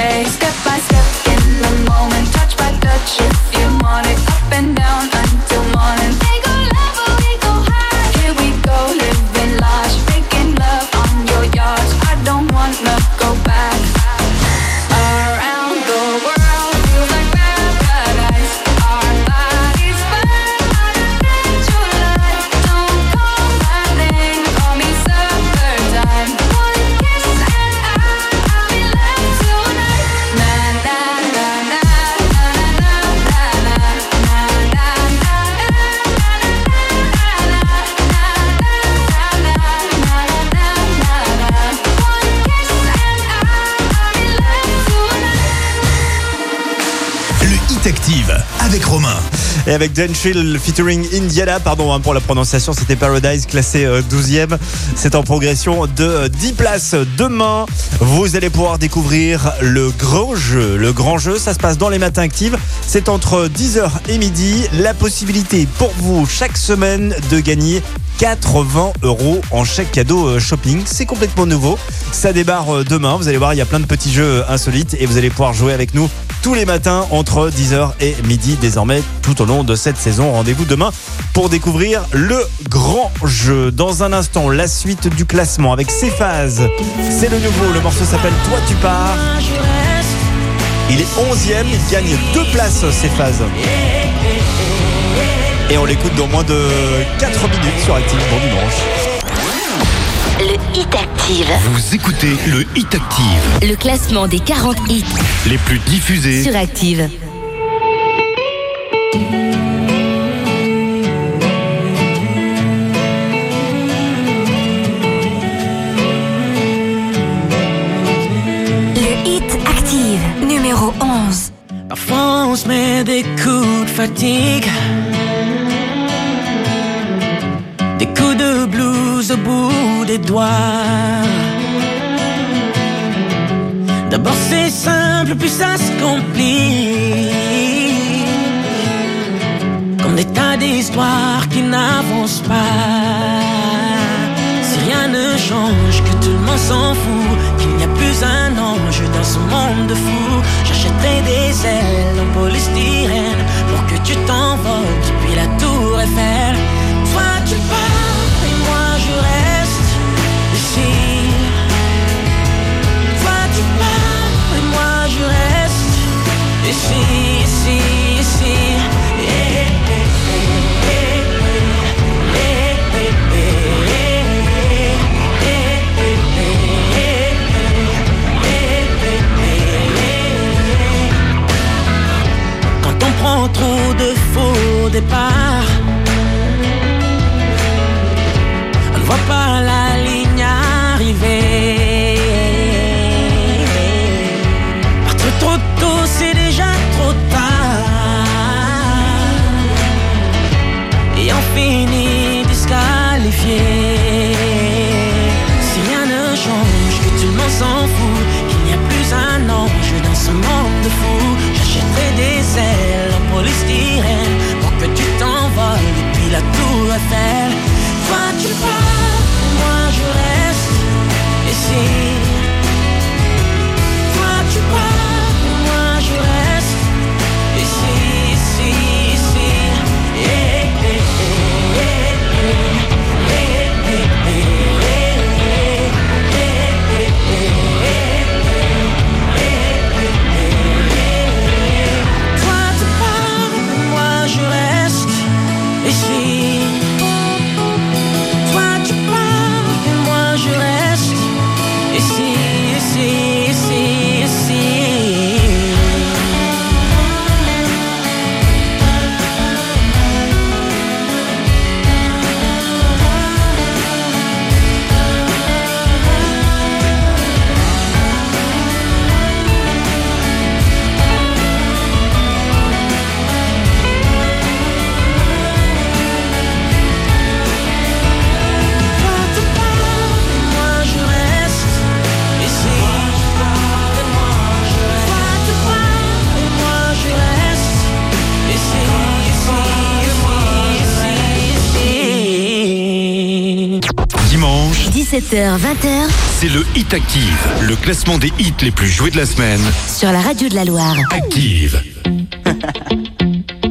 Et avec Denchill featuring Indiana, pardon hein, pour la prononciation, c'était Paradise classé euh, 12e. C'est en progression de euh, 10 places. Demain, vous allez pouvoir découvrir le grand jeu. Le grand jeu, ça se passe dans les matins actifs. C'est entre 10h et midi. La possibilité pour vous chaque semaine de gagner 80 euros en chèque cadeau euh, shopping. C'est complètement nouveau. Ça débarre euh, demain. Vous allez voir, il y a plein de petits jeux euh, insolites et vous allez pouvoir jouer avec nous tous les matins entre 10h et midi désormais tout au long de cette saison. Rendez-vous demain pour découvrir le grand jeu. Dans un instant, la suite du classement avec ses. C'est le nouveau. Le morceau s'appelle Toi tu pars. Il est 11e. Il gagne deux places, ses. Et on l'écoute dans moins de 4 minutes sur Active pour dimanche. Le Hit Active. Vous écoutez le Hit Active, Le classement des 40 hits les plus diffusés sur Active. Le Hit Active, numéro 11. fatigue. Des doigts. D'abord c'est simple, puis ça se complique. Comme des tas d'histoires qui n'avancent pas. Si rien ne change, que tout le monde s'en fout, qu'il n'y a plus un ange dans ce monde de fous, j'achèterai des ailes en polystyrène pour que tu t'envoles depuis la tour Eiffel. Toi tu pars trop de faux départs, on ne voit pas la ligne Finit disqualifié. Si rien ne change, que tout le monde s'en fout, qu'il n'y a plus un ange dans ce monde de fous, j'achèterai des ailes en polystyrène pour que tu t'envoles depuis la tour Eiffel. Toi tu pars, moi je reste ici. 17h, 20h c'est le Hit Active, le classement des hits les plus joués de la semaine. sur la radio de la Loire. Active.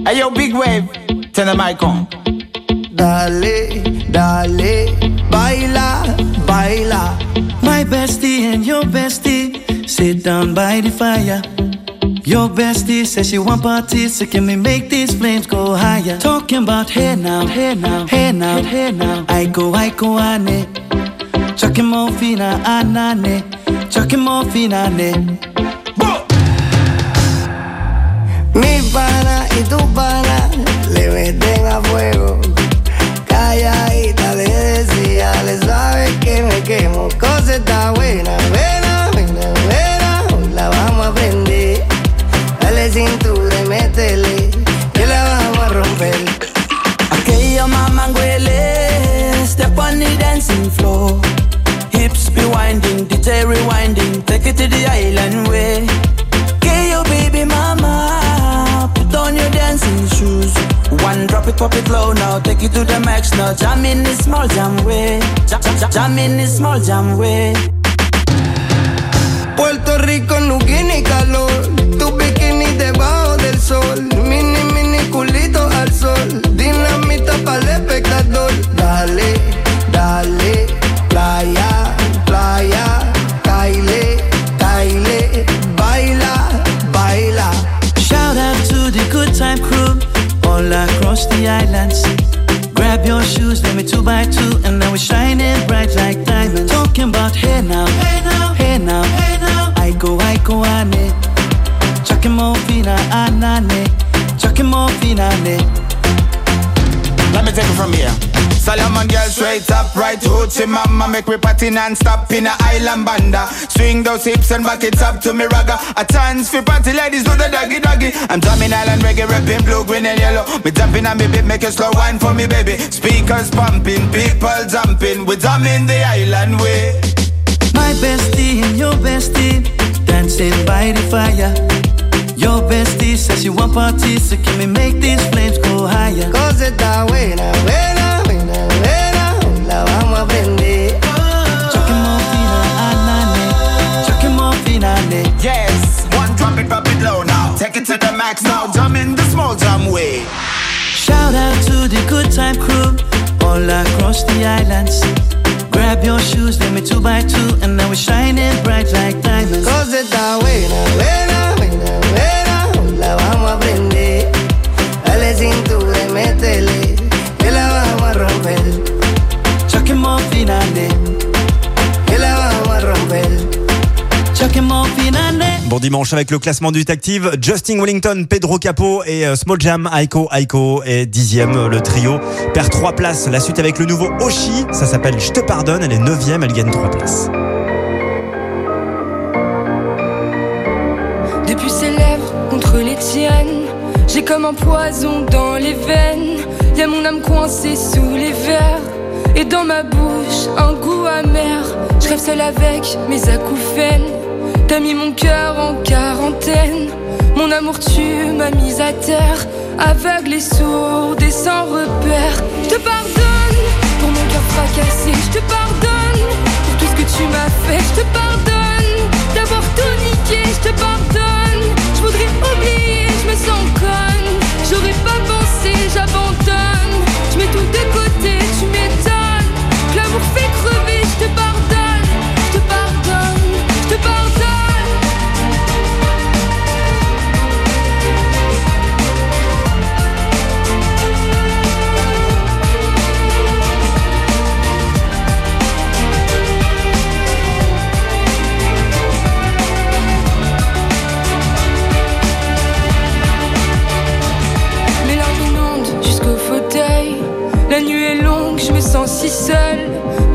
Hey yo, big wave, turn the mic on. Dale, dale, baila, baila. My bestie and your bestie sit down by the fire. Your bestie says she want parties, so can we make these flames go higher? Talking about hey now, hey now, hey now, hey now. I go, I go, ane. Chucking more fina, anane. Chucking more fina, ne. Mi pana y tu pana le meten a fuego. Calladita le decía, le sabe que me quemo. Cosa está buena, Drop it, low now, take it to the max now. Jam in the small jam way, jam, jam, jam, in the small jam way. Puerto Rico no tiene calor. Tu bikini debajo del sol. Mini, mini culito al sol. Dinamita para el all across the island islands. Grab your shoes, let me two by two, and now we're shining bright like diamonds. Talking about hey now, hey now, hey now, hey now. I go, I go, ane. Chucking more fina, anane. Chucking more fina. Let me take it from here. Solomon girl straight up, right hoochie mama Make me party non-stop in a island banda. Swing those hips and back it up to me ragga. A chance for party ladies do the doggy doggy. I'm drumming island reggae, rapping blue, green and yellow. Me jumping on me beat, make a slow wine for me baby. Speakers pumping, people jumping. We drumming the island way. My bestie and your bestie Dancing by the fire. Your bestie says you want parties So can we make these flames go higher? Cause it's that way, buena, buena, it to the max now, in the small jam way. Shout out to the good time crew All across the islands. Grab your shoes, let me two by two And now we're shining bright like diamonds. Cause está buena, buena, buena, buena Bon dimanche avec le classement du Active, Justin Wellington, Pedro Capo et euh, Small Jam, Aiko Aiko est dixième. Le trio perd trois places. La suite avec le nouveau Oshi, ça s'appelle Je te pardonne, elle est neuvième, elle gagne trois places. Depuis ses lèvres contre les tiennes, j'ai comme un poison dans les veines. Y a mon âme coincée sous les verres. Et dans ma bouche, un goût amer. Je rêve seul avec mes acouphènes. T'as mis mon cœur en quarantaine. Mon amour, tu m'as mise à terre. Aveugle et sourde et sans repère. Je te pardonne pour mon cœur fracassé. Je te pardonne pour tout ce que tu m'as fait. Je te pardonne d'avoir tout niqué. Je te pardonne. Je voudrais oublier, je me sens conne. J'aurais pas pensé, j'abandonne. Je mets tout de côté, tu m'étonnes. L'amour fait crever,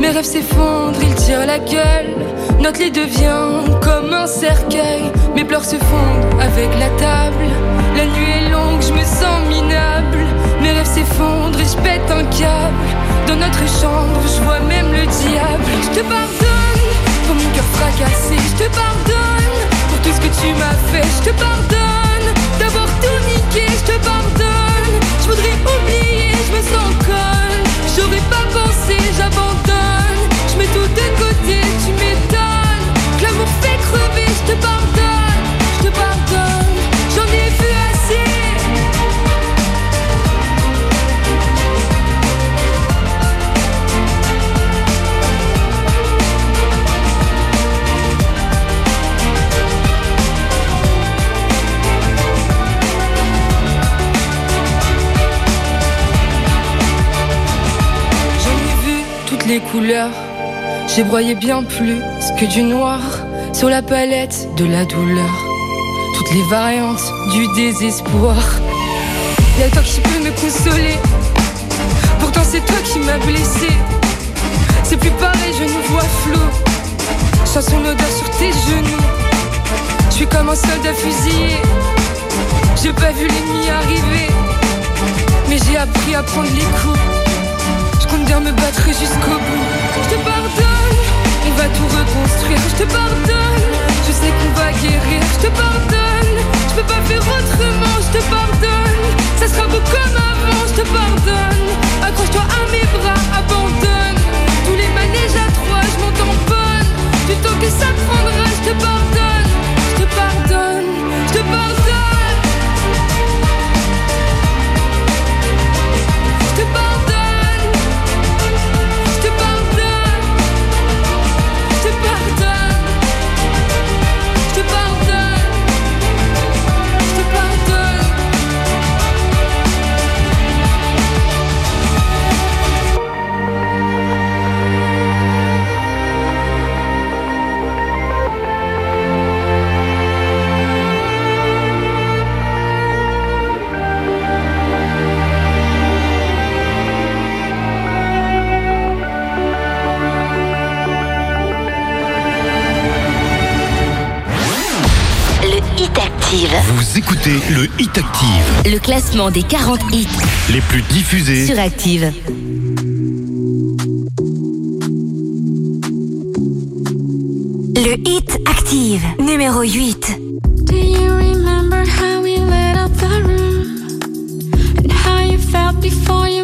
Mes rêves s'effondrent, ils tirent la gueule. Notre lit devient comme un cercueil. Mes pleurs se fondent avec la table. La nuit est longue, je me sens minable. Mes rêves s'effondrent et je pète un câble. Dans notre chambre, je vois même le diable. Je te pardonne pour mon cœur fracassé. Je te pardonne pour tout ce que tu m'as fait. Je te pardonne d'avoir tout niqué. Je te pardonne. Je voudrais oublier, je me sens conne. J'aurais pas pensé, j'abandonne. Je mets tout de côté, tu m'étonnes. Que L'amour fait crever, je te pardonne. Je te pardonne, j'en ai vu assez. J'en ai vu toutes les couleurs. J'ai broyé bien plus que du noir sur la palette de la douleur. Toutes les variantes du désespoir. Y'a toi qui peux me consoler. Pourtant c'est toi qui m'as blessé. C'est plus pareil, je nous vois flou. Sens son odeur sur tes genoux. Je suis comme un soldat fusillé. J'ai pas vu l'ennemi arriver. Mais j'ai appris à prendre les coups. Je compte bien me battre jusqu'au bout. Tout reconstruire. Je te pardonne, je sais qu'on va guérir. Je te pardonne, je peux pas faire autrement. Je te pardonne, ça sera beau comme avant. Je te pardonne, accroche-toi à mes bras, abandonne. Tous les manèges à trois, je m'en tamponne. Du temps que ça prendra, je te pardonne. Je te pardonne, je te pardonne. Vous écoutez le Hit Active. Le classement des 40 hits les plus diffusés sur Active. Le Hit Active, numéro 8. Do you remember how we lit up the room? And how you felt before you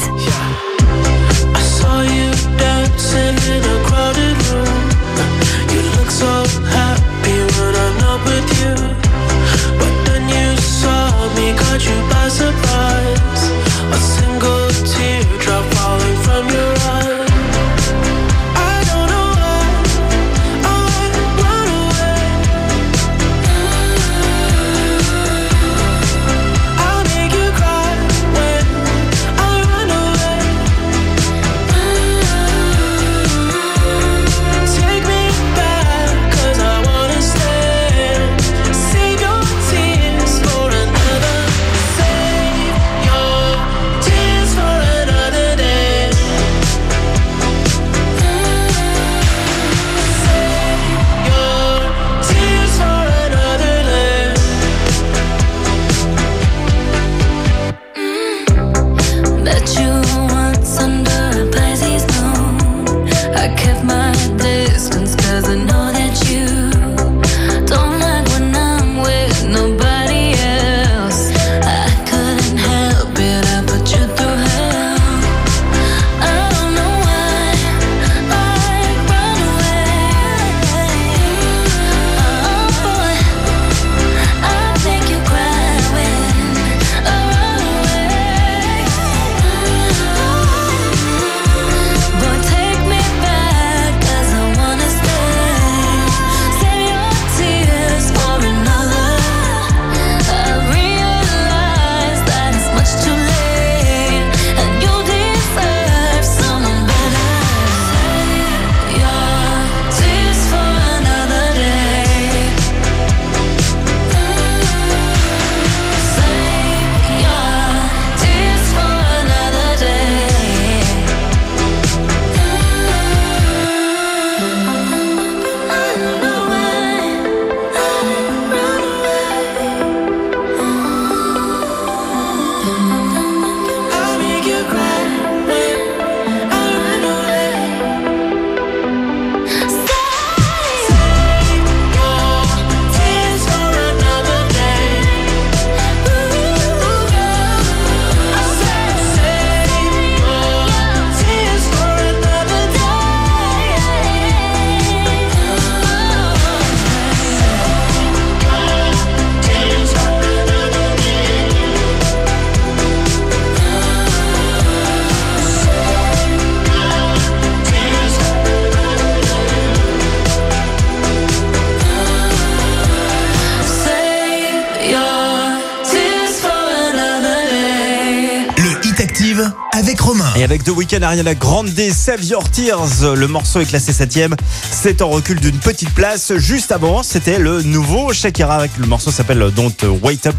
The Weeknd, Ariana Grande, Save Your Tears, le morceau est classé 7ème. C'est en recul d'une petite place. Juste avant, c'était le nouveau Shakira le morceau s'appelle Don't Wait Up.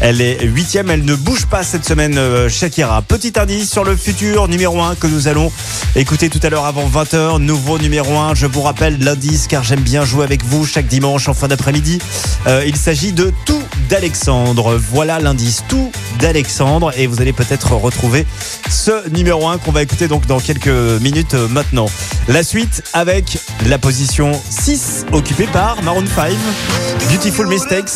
Elle est 8ème, elle ne bouge pas cette semaine, euh, Shakira. Petit indice sur le futur numéro 1 que nous allons écouter tout à l'heure avant 20h. Nouveau numéro 1, je vous rappelle l'indice car j'aime bien jouer avec vous chaque dimanche en fin d'après-midi. Euh, il s'agit de Tout d'Alexandre. Voilà l'indice Tout d'Alexandre et vous allez peut-être retrouver ce numéro 1 qu'on va écouter donc dans quelques minutes euh, maintenant. La suite avec la position 6 occupée par Maroon 5, Beautiful Mistakes.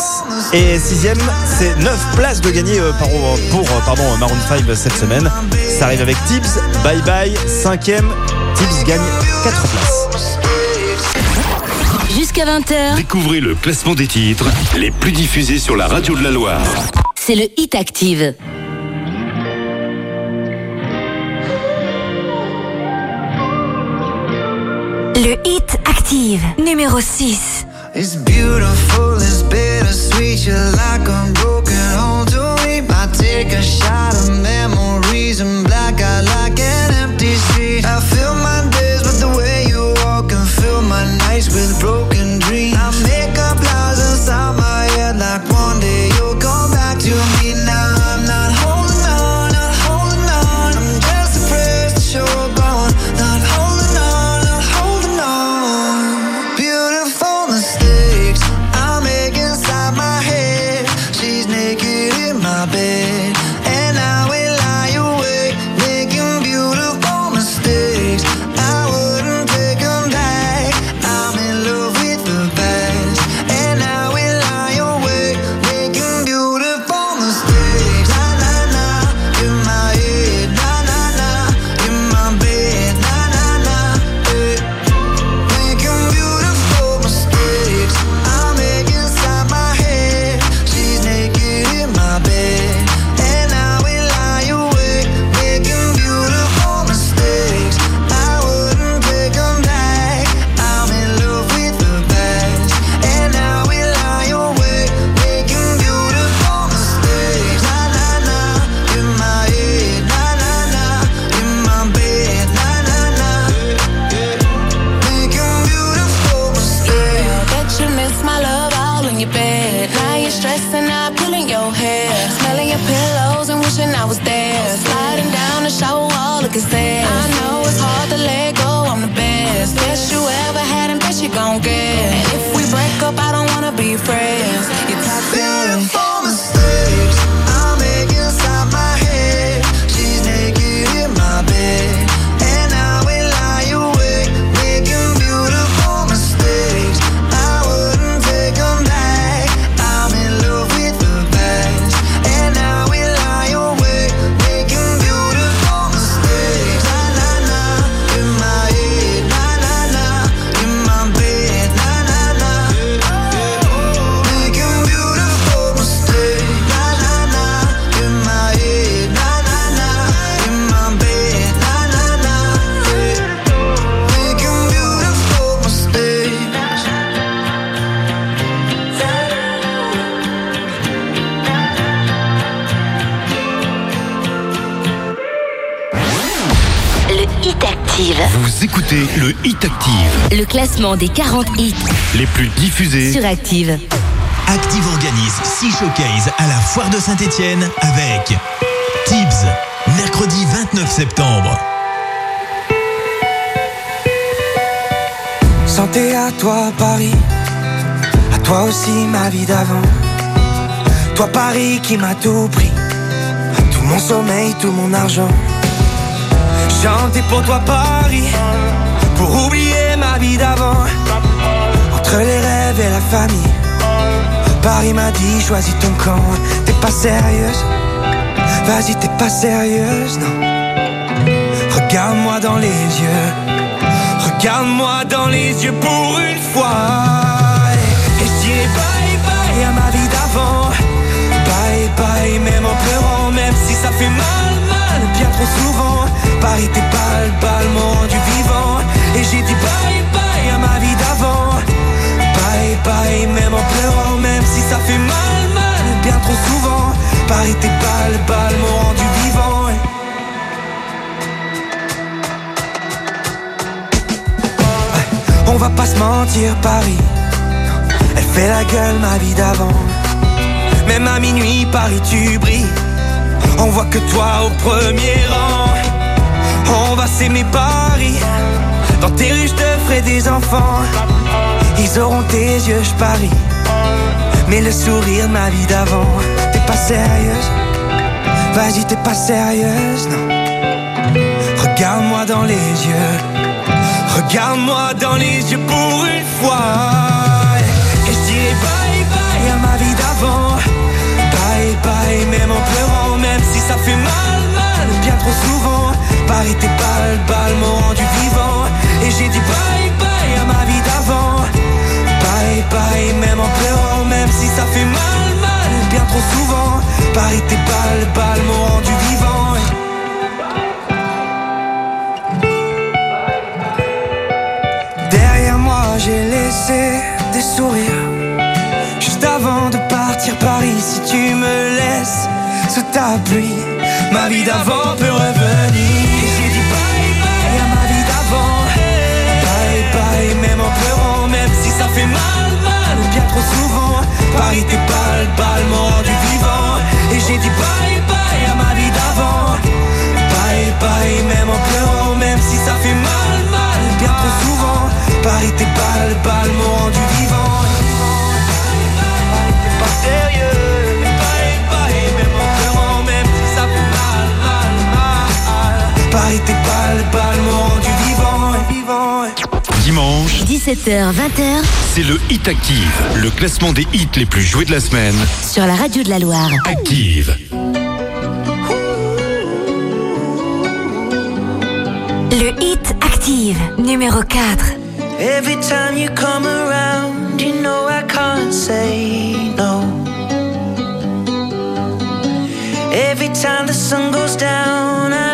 Et sixième, c'est 9 places de gagner euh, par- pour euh, pardon, Maroon 5 cette semaine. Ça arrive avec Tibbs, Bye Bye, cinquième. Tibbs gagne 4 places. Jusqu'à 20h, Découvrez le classement des titres les plus diffusés sur la radio de la Loire. c'est le Hit Active. Le Hit Active, numéro 6. It's beautiful, it's bittersweet. You're like a broken home to me. I take a shot of memories and black out like an empty street. I fill my le classement des 40 hits les plus diffusés. sur Active. Active organise 6 showcases à la foire de Saint-Etienne avec Tibbs, mercredi 29 septembre. Santé à toi Paris, à toi aussi ma vie d'avant. Toi Paris qui m'a tout pris, tout mon sommeil, tout mon argent. Chanter pour toi Paris, pour oublier ma vie d'avant. Entre les rêves et la famille, Paris m'a dit choisis ton camp. T'es pas sérieuse, vas-y t'es pas sérieuse, non. Regarde-moi dans les yeux. Regarde-moi dans les yeux pour une fois Et je dirai bye bye à ma vie d'avant Bye bye même Paris. Elle fait la gueule, ma vie d'avant. Même à minuit, Paris, tu brilles. On voit que toi au premier rang. On va s'aimer, Paris. Dans tes rues, je te ferai des enfants. Ils auront tes yeux, je parie. Mais le sourire ma vie d'avant, t'es pas sérieuse? Vas-y, t'es pas sérieuse, non. Regarde-moi dans les yeux. Regarde-moi dans les yeux pour une fois. Et je dirai bye bye à ma vie d'avant. Bye bye, même en pleurant, même si ça fait mal, mal, bien trop souvent. Paris, tes balles, balles m'ont rendu vivant. Et j'ai dit bye bye à ma vie d'avant. Bye bye, même en pleurant, même si ça fait mal, mal, bien trop souvent. Paris, tes balles, balles m'ont rendu vivant. Juste avant de partir Paris, si tu me laisses sous ta pluie, ma vie d'avant peut revenir. J'ai dit bye bye à ma vie d'avant. Bye bye, même en pleurant, même si ça fait mal, mal, bien trop souvent. Paris, tes balles, balles m'ont rendu vivant. Et j'ai dit bye bye à ma vie d'avant. Bye bye, même en pleurant, même si ça fait mal, mal, bien trop souvent. Paris, tes rendu 17h-20h, c'est le Hit Active, le classement des hits les plus joués de la semaine. Sur la radio de la Loire. Active. Le Hit Active, numéro 4. Every time you come around, you know I can't say no. Every time the sun goes down, I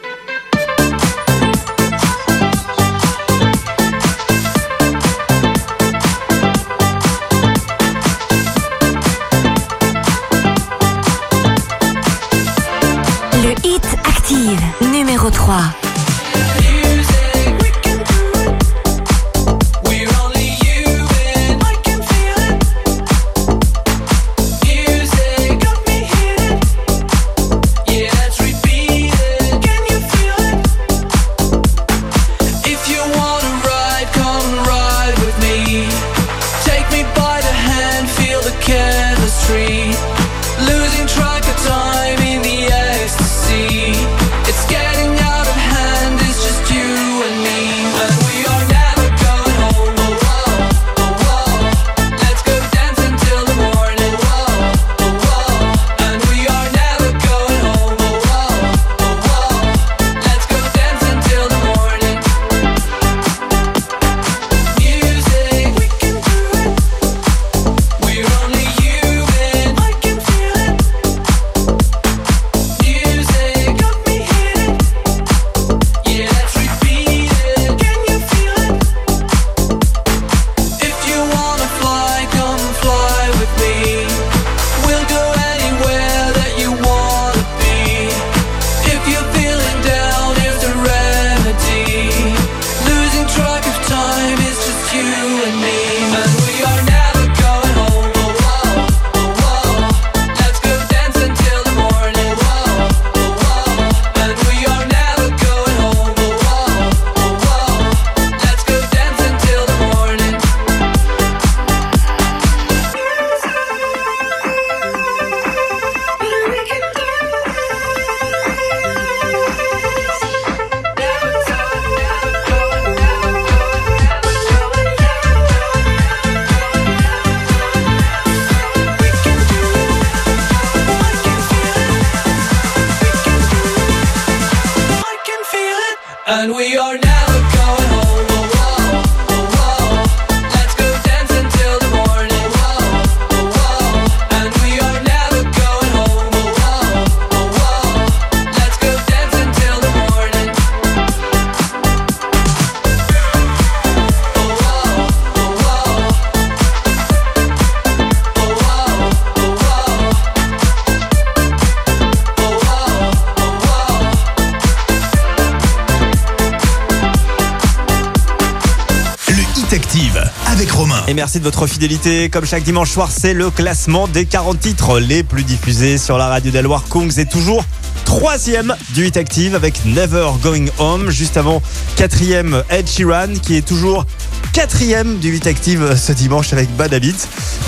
Merci de votre fidélité. Comme chaque dimanche soir, c'est le classement des 40 titres les plus diffusés sur la radio d'Aloire. Kungs est toujours troisième du Hit Active avec Never Going Home. Juste avant, quatrième Ed Sheeran qui est toujours quatrième du Hit Active ce dimanche avec Bad Habit.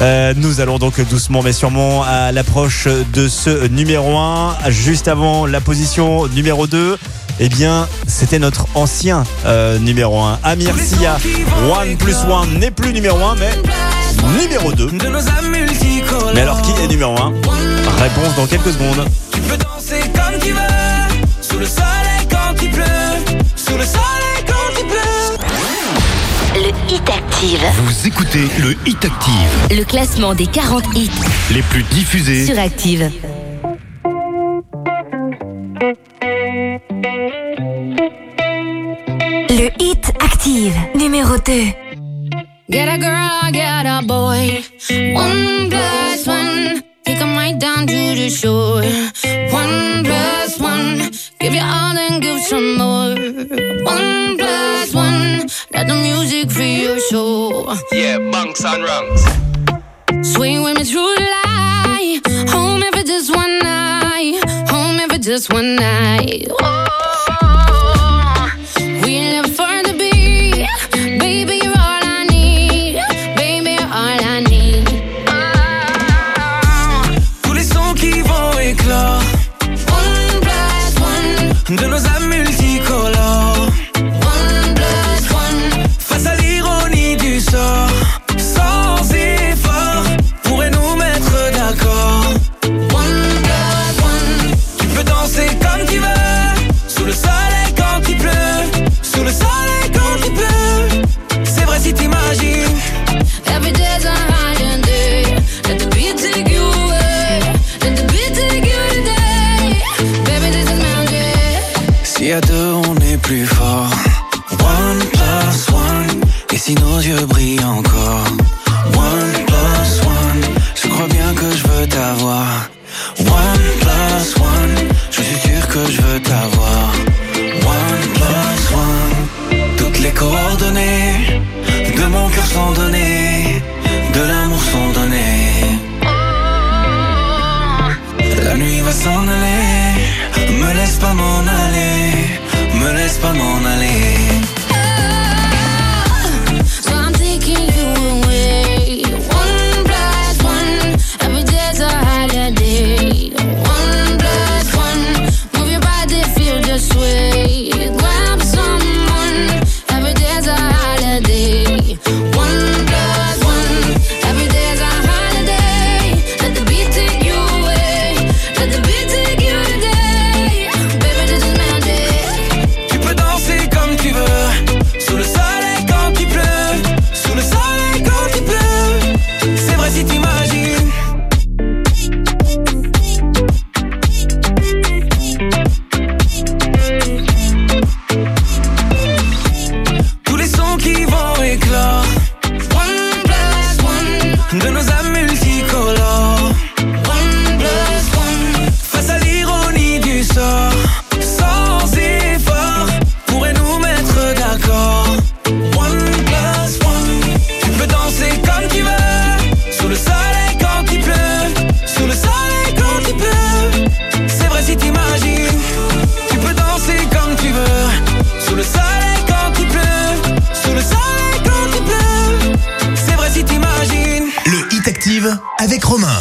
Euh, nous allons donc doucement mais sûrement à l'approche de ce numéro 1. Juste avant la position numéro 2. Eh bien, c'était notre ancien euh, numéro 1, Amir Sia. One plus one n'est plus numéro 1, mais numéro 2. Mais alors, qui est numéro 1 Réponse dans quelques secondes. Tu peux danser comme tu veux, sous le soleil quand il pleut, sous le soleil quand il pleut. Le Hit Active. Vous écoutez le Hit Active, Le classement des 40 hits les plus diffusés sur Active. Active, numéro 2. Get a girl, get a boy. One plus one. Take 'em right down to the shore. One plus one. Give you all and give some more. One plus one. Let the music free your soul. Yeah, bunks and rungs. Swing with me through the life. Home if it's just one night. Home if it's just one night. Oh,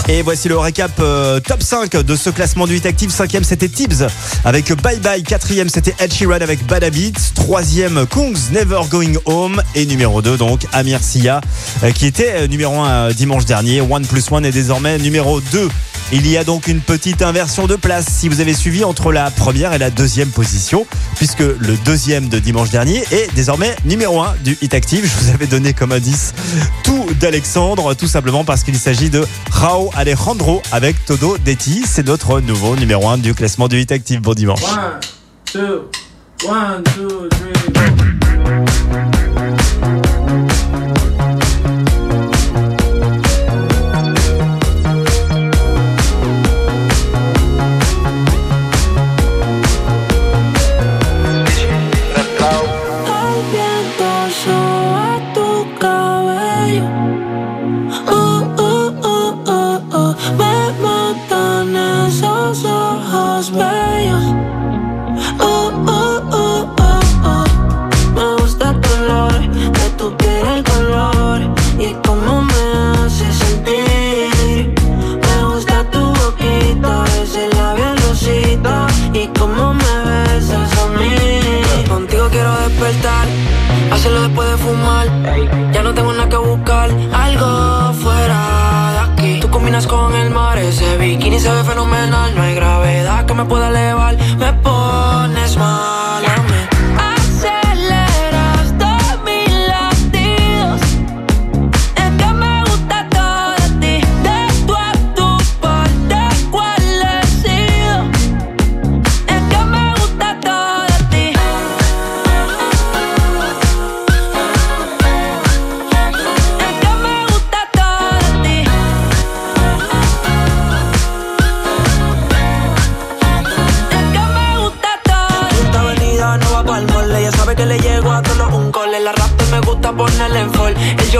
Et voici le récap euh, top 5 de ce classement du Hit Active. Cinquième, c'était Tibbs avec Bye Bye. Quatrième, c'était Ed Sheeran avec Bad Habits. Troisième, Kungs Never Going Home. Et numéro 2, donc Amir Sia, euh, qui était euh, numéro 1 dimanche dernier. One plus One est désormais numéro 2. Il y a donc une petite inversion de place si vous avez suivi entre la première et la deuxième position, puisque le deuxième de dimanche dernier est désormais numéro 1 du Hit Active. Je vous avais donné comme indice tout d'Alexandre, tout simplement parce qu'il s'agit de Rao Alejandro avec Todo Detti. C'est notre nouveau numéro 1 du classement du Hit Active. Bon dimanche. One, two, one, two, three,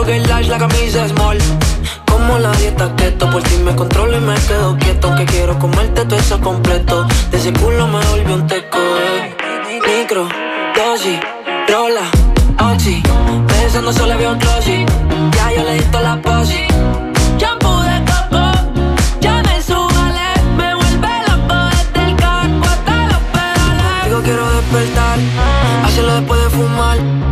large, la camisa small. Como la dieta keto, por ti me controlo y me quedo quieto. Aunque quiero comerte todo eso completo. De ese culo me volvió un teco. eh. Micro, dosis, rola, oxi. Pensando solo veo un glossy. Ya yo le di la posi. Shampoo de coco, ya me. Me vuelve loco desde el carro hasta los pedales. Digo quiero despertar, hacerlo después de fumar.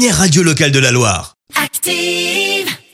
Première radio locale de la Loire. Active